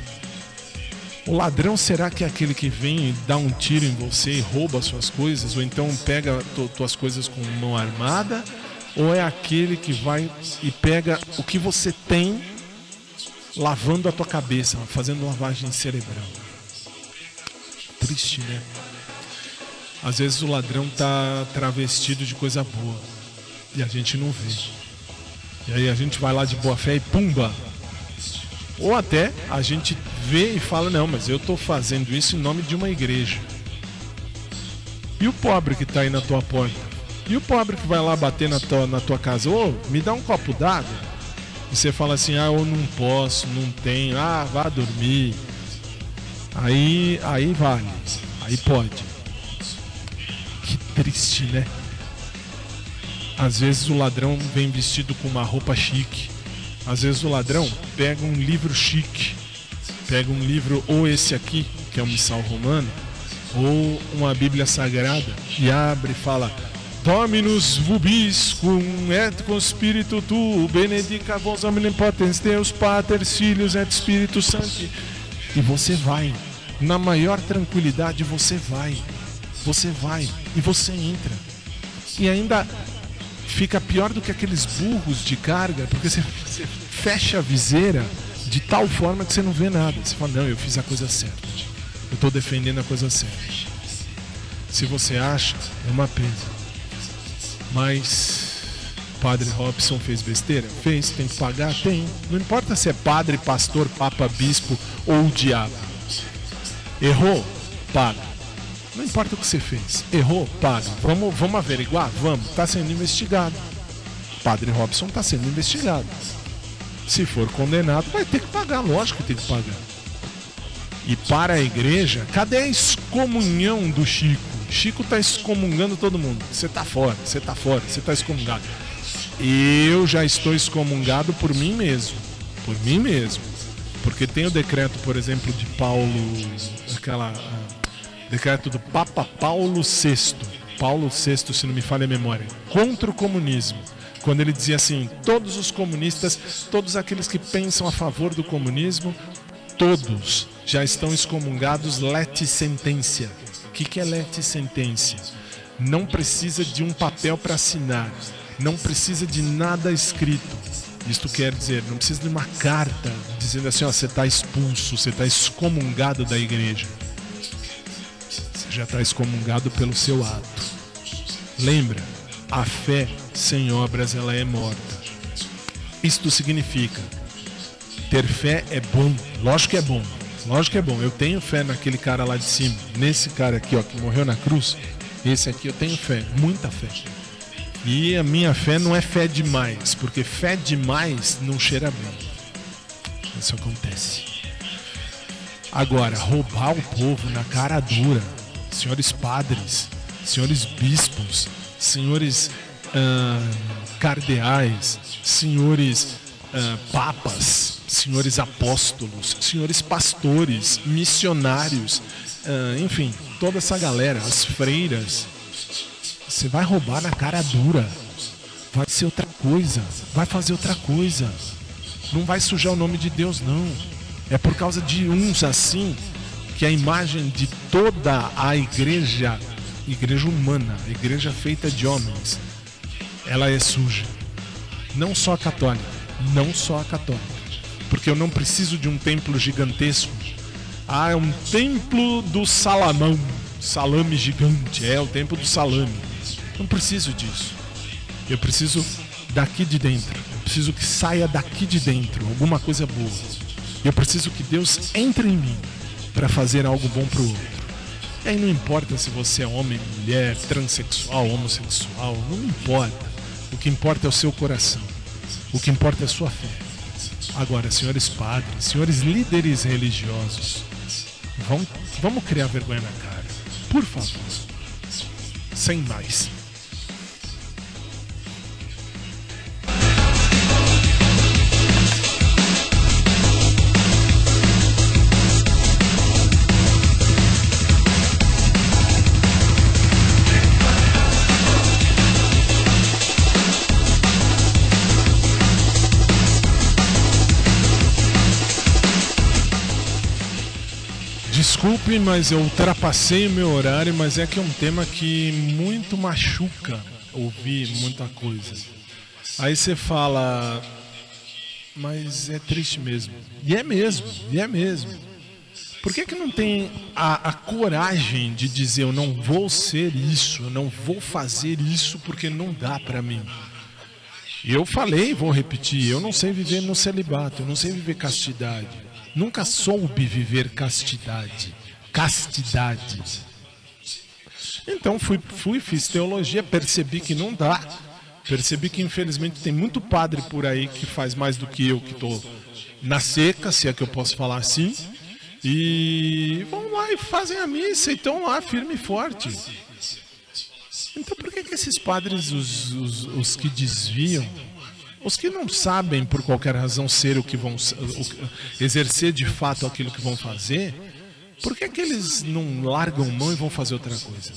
o ladrão será que é aquele que vem e dá um tiro em você e rouba suas coisas? Ou então pega tu, tuas coisas com mão armada? Ou é aquele que vai e pega o que você tem lavando a tua cabeça, fazendo lavagem cerebral? Triste, né? Às vezes o ladrão tá travestido de coisa boa e a gente não vê. E aí a gente vai lá de boa fé e pumba! Ou até a gente vê e fala: não, mas eu estou fazendo isso em nome de uma igreja. E o pobre que está aí na tua porta? E o pobre que vai lá bater na tua, na tua casa? Ô, me dá um copo d'água? E você fala assim: ah, eu não posso, não tenho, ah, vá dormir. Aí, aí vale, aí pode. Que triste, né? Às vezes o ladrão vem vestido com uma roupa chique. Às vezes o ladrão pega um livro chique. Pega um livro, ou esse aqui, que é o Missal Romano, ou uma Bíblia Sagrada, e abre e fala: Dominus vobiscum et com Spiritu tu, benedica vos omnipotens Deus Pater, Filhos et Espírito Santo. E você vai, na maior tranquilidade, você vai. Você vai e você entra. E ainda fica pior do que aqueles burros de carga, porque você, fecha a viseira de tal forma que você não vê nada. Você fala, não, eu fiz a coisa certa. Eu estou defendendo a coisa certa. Se você acha, é uma pena. Mas Padre Robson fez besteira? Fez, tem que pagar? Tem. Não importa se é padre, pastor, papa, bispo ou diabo. Errou? Paga. Não importa o que você fez. Errou? Paga. Vamos, vamos averiguar? Vamos. Está sendo investigado. Padre Robson está sendo investigado. Se for condenado, vai ter que pagar. Lógico que tem que pagar. E para a igreja, cadê a excomunhão do Chico? Chico está excomungando todo mundo. Você está fora, você está fora, você está excomungado. Eu já estou excomungado por mim mesmo. Por mim mesmo. Porque tem o decreto, por exemplo, de Paulo, aquela decreto do Papa Paulo VI, Paulo VI, se não me falha a memória, contra o comunismo. Quando ele dizia assim: todos os comunistas, todos aqueles que pensam a favor do comunismo, todos já estão excomungados lete sentença. O que, que é lete sentença? Não precisa de um papel para assinar, não precisa de nada escrito. Isto quer dizer, não precisa de uma carta dizendo assim: ó, você está expulso, você está excomungado da igreja já está excomungado pelo seu ato. Lembra, a fé sem obras ela é morta. Isto significa ter fé é bom, lógico que é bom, lógico que é bom. Eu tenho fé naquele cara lá de cima, nesse cara aqui, ó, que morreu na cruz. Esse aqui eu tenho fé, muita fé. E a minha fé não é fé demais, porque fé demais não cheira bem. Isso acontece. Agora, roubar o povo na cara dura, senhores padres, senhores bispos, senhores uh, cardeais, senhores uh, papas, senhores apóstolos, senhores pastores, missionários, uh, enfim, toda essa galera, as freiras. Você vai roubar na cara dura, vai ser outra coisa, vai fazer outra coisa. Não vai sujar o nome de Deus, não. É por causa de uns assim que a imagem de toda a igreja, igreja humana, igreja feita de homens, ela é suja. Não só a católica, não só a católica. Porque eu não preciso de um templo gigantesco. Ah, é um templo do Salamão, salame gigante, é o templo do salame. Não preciso disso. Eu preciso daqui de dentro. Eu preciso que saia daqui de dentro alguma coisa boa. Eu preciso que Deus entre em mim para fazer algo bom para o outro. E aí não importa se você é homem, mulher, transexual, homossexual, não importa. O que importa é o seu coração. O que importa é a sua fé. Agora, senhores padres, senhores líderes religiosos, vamos, vamos criar vergonha na cara. Por favor. Sem mais. Desculpe, mas eu ultrapassei o meu horário, mas é que é um tema que muito machuca ouvir muita coisa. Aí você fala, mas é triste mesmo. E é mesmo, e é mesmo. Por que, que não tem a, a coragem de dizer eu não vou ser isso, eu não vou fazer isso porque não dá para mim? Eu falei, vou repetir, eu não sei viver no celibato, eu não sei viver castidade. Nunca soube viver castidade. Castidade. Então fui, fui, fiz teologia, percebi que não dá. Percebi que infelizmente tem muito padre por aí que faz mais do que eu que estou na seca, se é que eu posso falar assim. E vão lá e fazem a missa e estão lá firme e forte. Então por que, que esses padres, os, os, os que desviam, os que não sabem por qualquer razão ser o que vão o, exercer de fato aquilo que vão fazer, por que, que eles não largam mão e vão fazer outra coisa?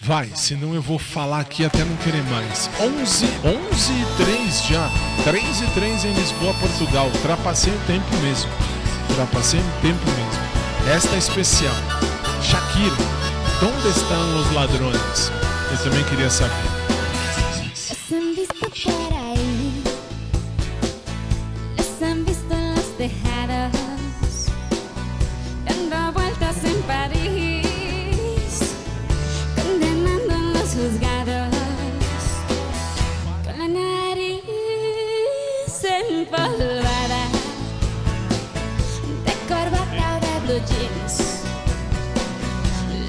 Vai, senão eu vou falar aqui até não querer mais. 11, 11 e 3 já. 3 e 3 em Lisboa, Portugal. Ultrapassei o tempo mesmo. Ultrapassei o tempo mesmo. Esta é especial. Shakira, onde estão os ladrões? Eu também queria saber. Los han visto en los tejados, dando vueltas en París, condenando en los juzgados, con la nariz empolvada, de corbata de blue jeans.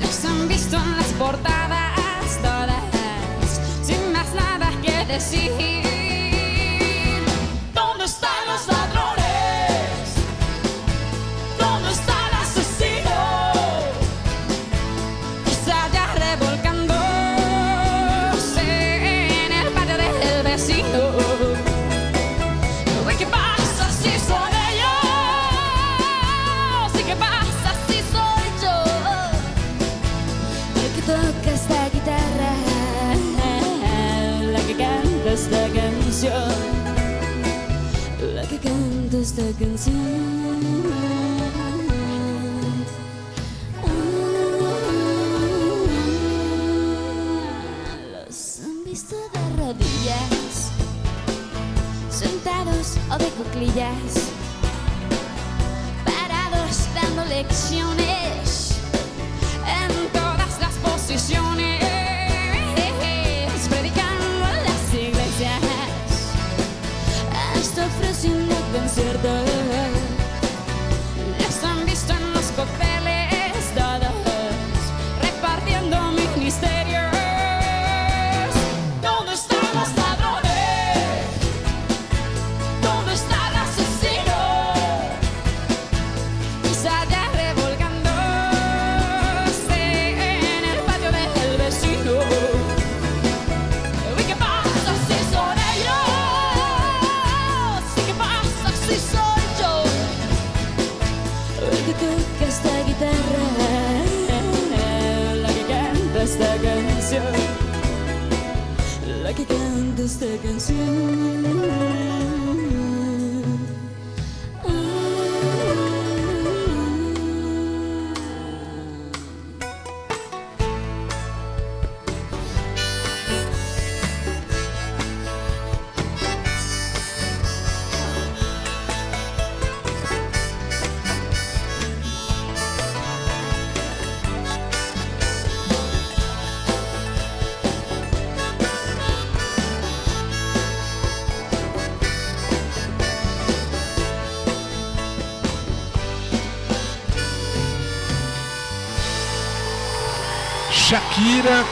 Los han visto en las portadas todas, sin más nada que decir.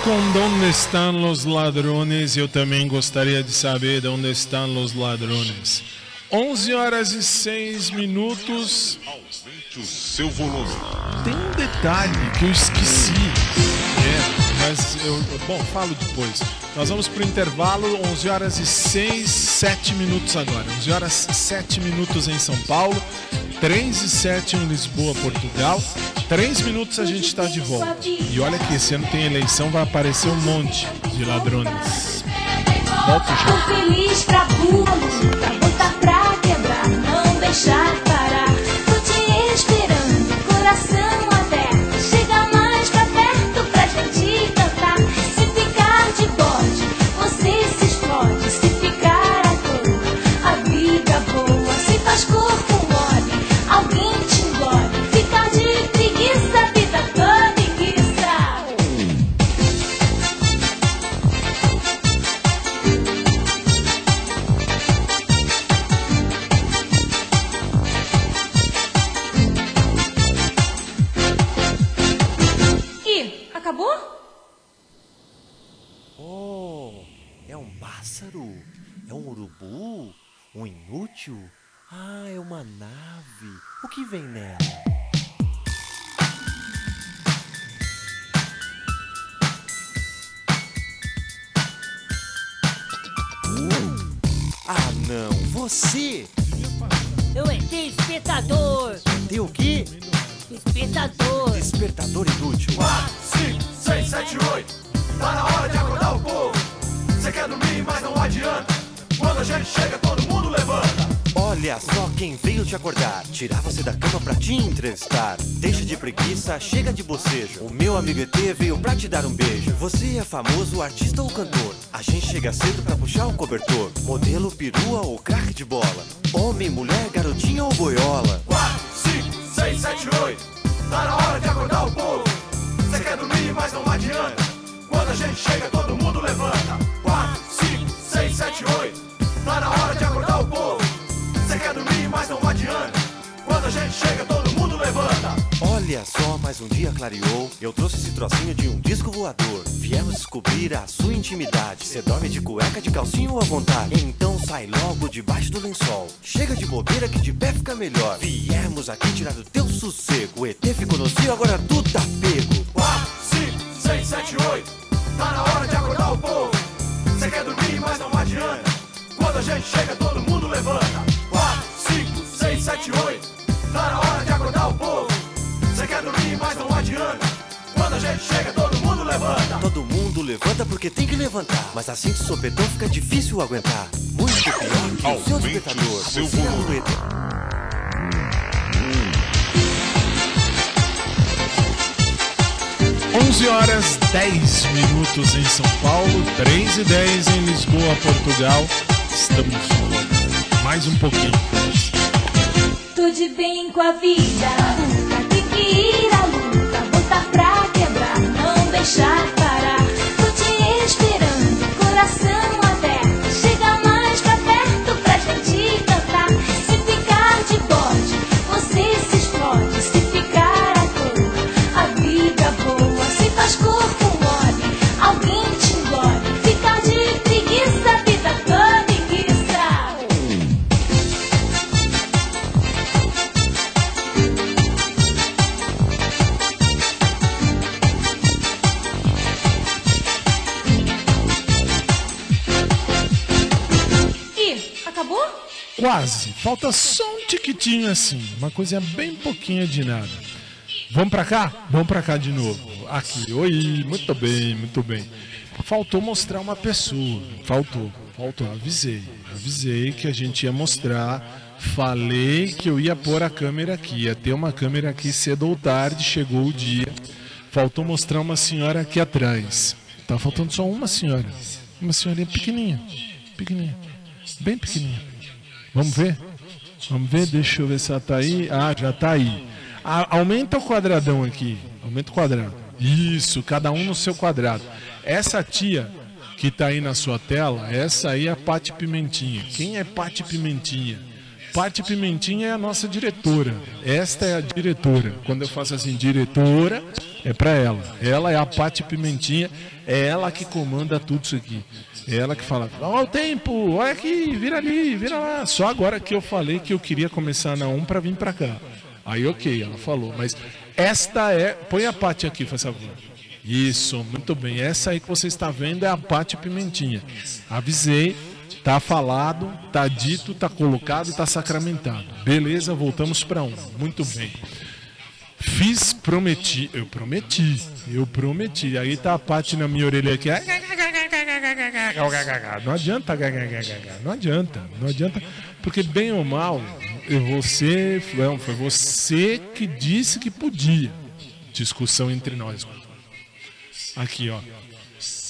Com Donde estão os ladrones? Eu também gostaria de saber de onde estão os ladrones. 11 horas e 6 minutos. Aumente o seu volume. Tem um detalhe que eu esqueci. É, mas eu. Bom, falo depois. Nós vamos pro intervalo, 11 horas e 6, 7 minutos agora. 11 horas 7 minutos em São Paulo, 3 e 7 em Lisboa, Portugal. 3 minutos a gente está de volta. E olha que esse ano tem eleição, vai aparecer um monte de ladrões. Volta já. Feliz pra burro, pra botar pra quebrar, não deixar parar. Quem veio te acordar, tirar você da cama pra te entrevistar. Deixa de preguiça, chega de bocejo. O meu amigo ET veio pra te dar um beijo. Você é famoso, artista ou cantor? A gente chega cedo pra puxar o cobertor. Modelo, perua ou craque de bola? Homem, mulher, garotinha ou boiola? 4, 5, 6, 7, 8. Tá na hora de acordar o povo. Você quer dormir, mas não adianta. Quando a gente chega, todo mundo levanta. 4, 5, 6, 7, 8. Tá na hora de acordar chega, todo mundo levanta. Olha só, mais um dia clareou. Eu trouxe esse trocinho de um disco voador. Viemos descobrir a sua intimidade. Você dorme de cueca, de calcinho à vontade. Então sai logo debaixo do lençol. Chega de bobeira que de pé fica melhor. Viemos aqui tirar o teu sossego. O ET ficou no cio, agora tu tá pego. Todo mundo levanta porque tem que levantar. Mas assim de sopetão fica difícil aguentar. Muito pior que o seu despertador. seu Você é um volume. ET. 11 horas 10 minutos em São Paulo, 3 e 10 em Lisboa, Portugal. Estamos com mais um pouquinho. Tô de bem com a vida. Luta, tem que ir à luta. Botar pra quebrar, não deixar parar. Coração tiquitinho assim. Uma coisinha bem pouquinha de nada. Vamos pra cá? Vamos pra cá de novo. Aqui. Oi, muito bem, muito bem. Faltou mostrar uma pessoa. Faltou, faltou. Avisei. Avisei que a gente ia mostrar. Falei que eu ia pôr a câmera aqui. Ia ter uma câmera aqui cedo ou tarde. Chegou o dia. Faltou mostrar uma senhora aqui atrás. Tá faltando só uma senhora. Uma senhorinha pequenininha. Pequenininha. Bem pequenininha. Vamos ver? Vamos ver, deixa eu ver se ela tá aí. Ah, já tá aí. A- aumenta o quadradão aqui. Aumenta o quadrado. Isso, cada um no seu quadrado. Essa tia que tá aí na sua tela, essa aí é a Pati Pimentinha. Quem é Pati Pimentinha? Pati Pimentinha é a nossa diretora. Esta é a diretora. Quando eu faço assim, diretora, é para ela. Ela é a Pati Pimentinha, é ela que comanda tudo isso aqui. É ela que fala: Olha o tempo, olha aqui, vira ali, vira lá. Só agora que eu falei que eu queria começar na 1 para vir para cá. Aí, ok, ela falou. Mas esta é. Põe a Pati aqui, faz favor. Isso, muito bem. Essa aí que você está vendo é a Pati Pimentinha. Avisei, tá falado, tá dito, tá colocado, tá sacramentado. Beleza, voltamos para um. Muito bem. Fiz, prometi, eu prometi, eu prometi. Aí tá a Pati na minha orelha aqui. Não adianta, não adianta, não adianta, porque bem ou mal, você, não, foi você que disse que podia. Discussão entre nós. Aqui, ó.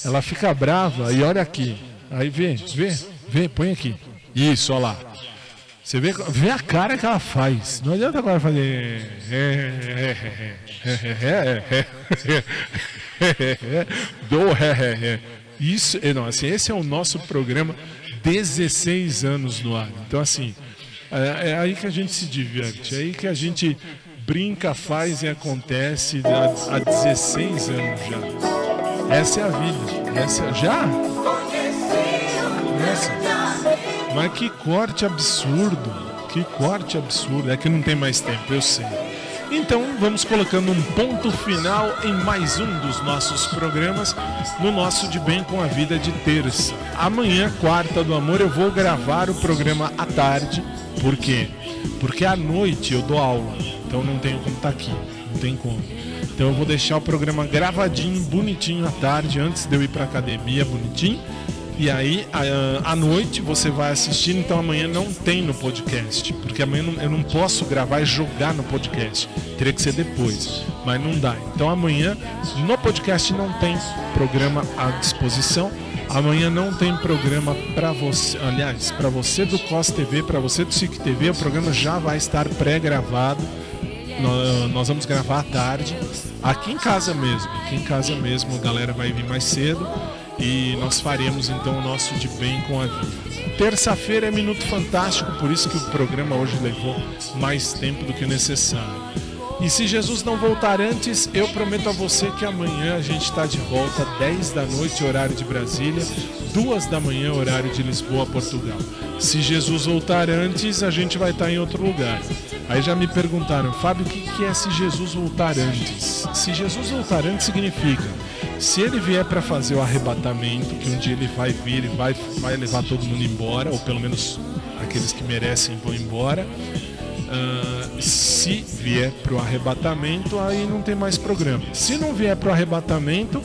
Ela fica brava e olha aqui. Aí vê, vê, vê, põe aqui. Isso, olha lá. Você vê, vê a cara que ela faz. Não adianta agora fazer. Do Isso, não, assim, esse é o nosso programa 16 anos no ar. Então, assim, é, é aí que a gente se diverte, é aí que a gente brinca, faz e acontece há, há 16 anos já. Essa é a vida. Essa é- já? Mas que corte absurdo. Que corte absurdo. É que não tem mais tempo, eu sei. Então vamos colocando um ponto final em mais um dos nossos programas no nosso De Bem com a Vida de terça. Amanhã, quarta do amor, eu vou gravar o programa à tarde. Por quê? Porque à noite eu dou aula, então não tenho como estar aqui, não tem como. Então eu vou deixar o programa gravadinho, bonitinho à tarde, antes de eu ir para academia, bonitinho. E aí, à noite você vai assistir, então amanhã não tem no podcast, porque amanhã eu não posso gravar e jogar no podcast. Teria que ser depois, mas não dá. Então amanhã no podcast não tem programa à disposição. Amanhã não tem programa para você, aliás, para você do COS TV, para você do SIC TV, o programa já vai estar pré-gravado. Nós vamos gravar à tarde, aqui em casa mesmo. Aqui em casa mesmo, a galera vai vir mais cedo e nós faremos então o nosso de bem com a vida. Terça-feira é Minuto Fantástico, por isso que o programa hoje levou mais tempo do que necessário. E se Jesus não voltar antes, eu prometo a você que amanhã a gente está de volta, 10 da noite, horário de Brasília, 2 da manhã, horário de Lisboa, Portugal. Se Jesus voltar antes, a gente vai estar tá em outro lugar. Aí já me perguntaram, Fábio, o que é se Jesus voltar antes? Se Jesus voltar antes significa se ele vier para fazer o arrebatamento, que um dia ele vai vir e vai, vai levar todo mundo embora, ou pelo menos aqueles que merecem vão embora. Uh, se vier para o arrebatamento, aí não tem mais programa. Se não vier para o arrebatamento,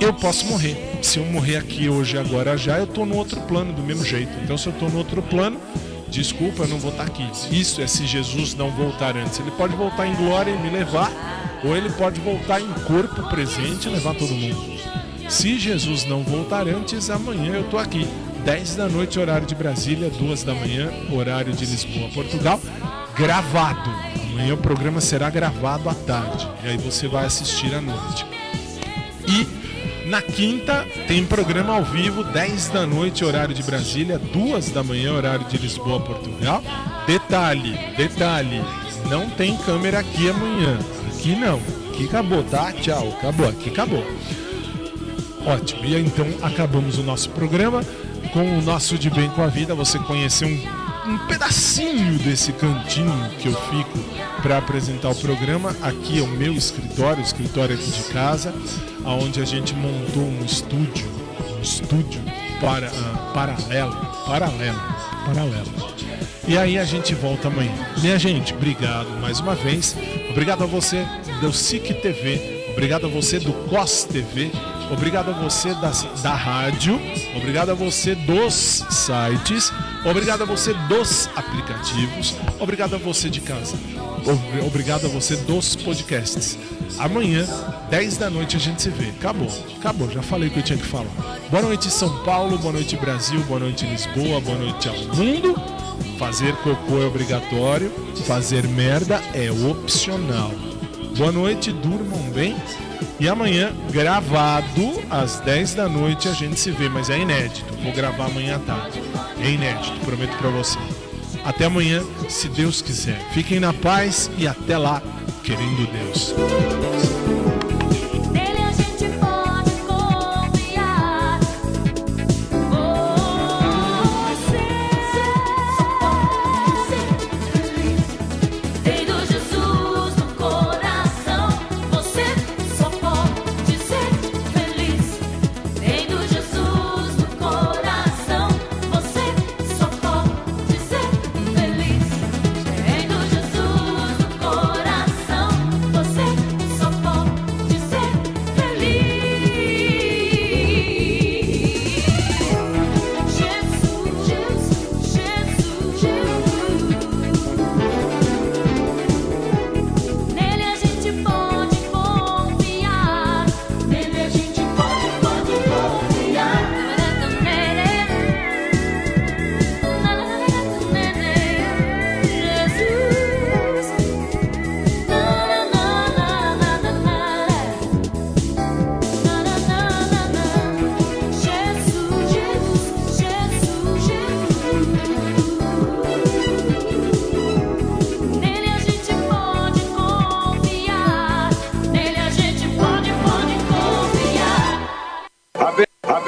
eu posso morrer. Se eu morrer aqui hoje, agora já, eu tô no outro plano do mesmo jeito. Então, se eu tô no outro plano, desculpa, eu não vou estar tá aqui. Isso é se Jesus não voltar antes. Ele pode voltar em glória e me levar, ou ele pode voltar em corpo presente e levar todo mundo. Se Jesus não voltar antes, amanhã eu tô aqui. 10 da noite, horário de Brasília, 2 da manhã, horário de Lisboa, Portugal, gravado. Amanhã o programa será gravado à tarde. E aí você vai assistir à noite. E na quinta tem programa ao vivo, 10 da noite, horário de Brasília, 2 da manhã, horário de Lisboa, Portugal. Detalhe, detalhe, não tem câmera aqui amanhã. Aqui não. Aqui acabou, tá? Tchau. Acabou. Aqui acabou. Ótimo. E então acabamos o nosso programa com o nosso De Bem com a Vida. Você conheceu um, um pedacinho desse cantinho que eu fico para apresentar o programa. Aqui é o meu escritório, o escritório aqui de casa, onde a gente montou um estúdio, um estúdio para, uh, paralelo, paralelo, paralelo. E aí a gente volta amanhã. Minha gente, obrigado mais uma vez. Obrigado a você do SIC TV. Obrigado a você do COS TV. Obrigado a você da, da rádio. Obrigado a você dos sites. Obrigado a você dos aplicativos. Obrigado a você de casa. Obrigado a você dos podcasts. Amanhã, 10 da noite, a gente se vê. Acabou. Acabou. Já falei o que eu tinha que falar. Boa noite, São Paulo. Boa noite, Brasil. Boa noite, Lisboa. Boa noite ao mundo. Fazer cocô é obrigatório, fazer merda é opcional. Boa noite, durmam bem. E amanhã, gravado, às 10 da noite, a gente se vê, mas é inédito. Vou gravar amanhã à tarde. É inédito, prometo para você. Até amanhã, se Deus quiser. Fiquem na paz e até lá, querendo Deus.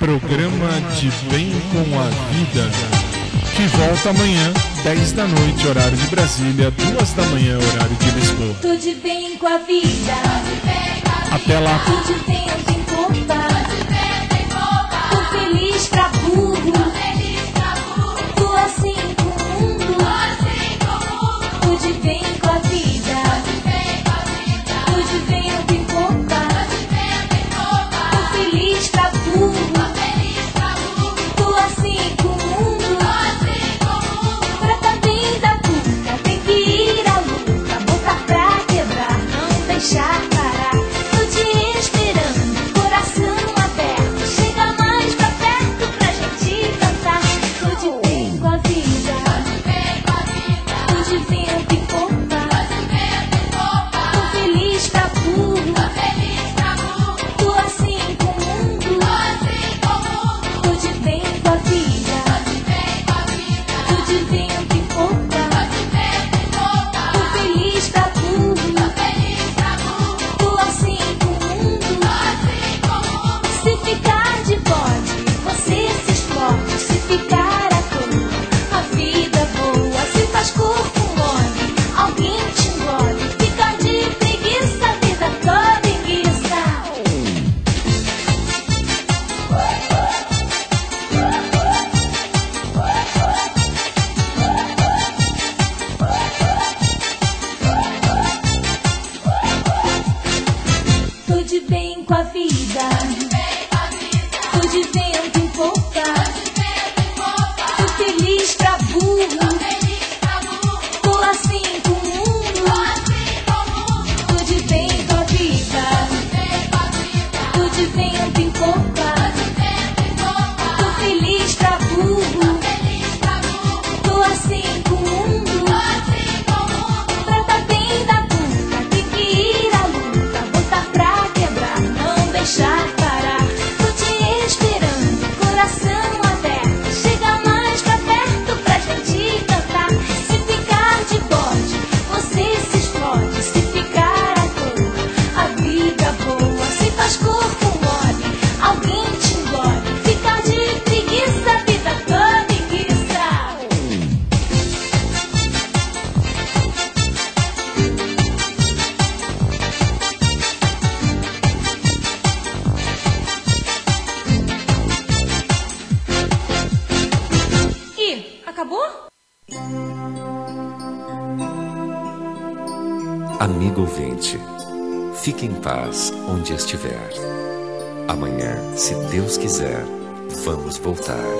Programa de Bem com a Vida, que volta amanhã, 10 da noite, horário de Brasília, 2 da manhã, horário de Lisboa. Tudo bem com a vida. Até lá. tropical. voltar.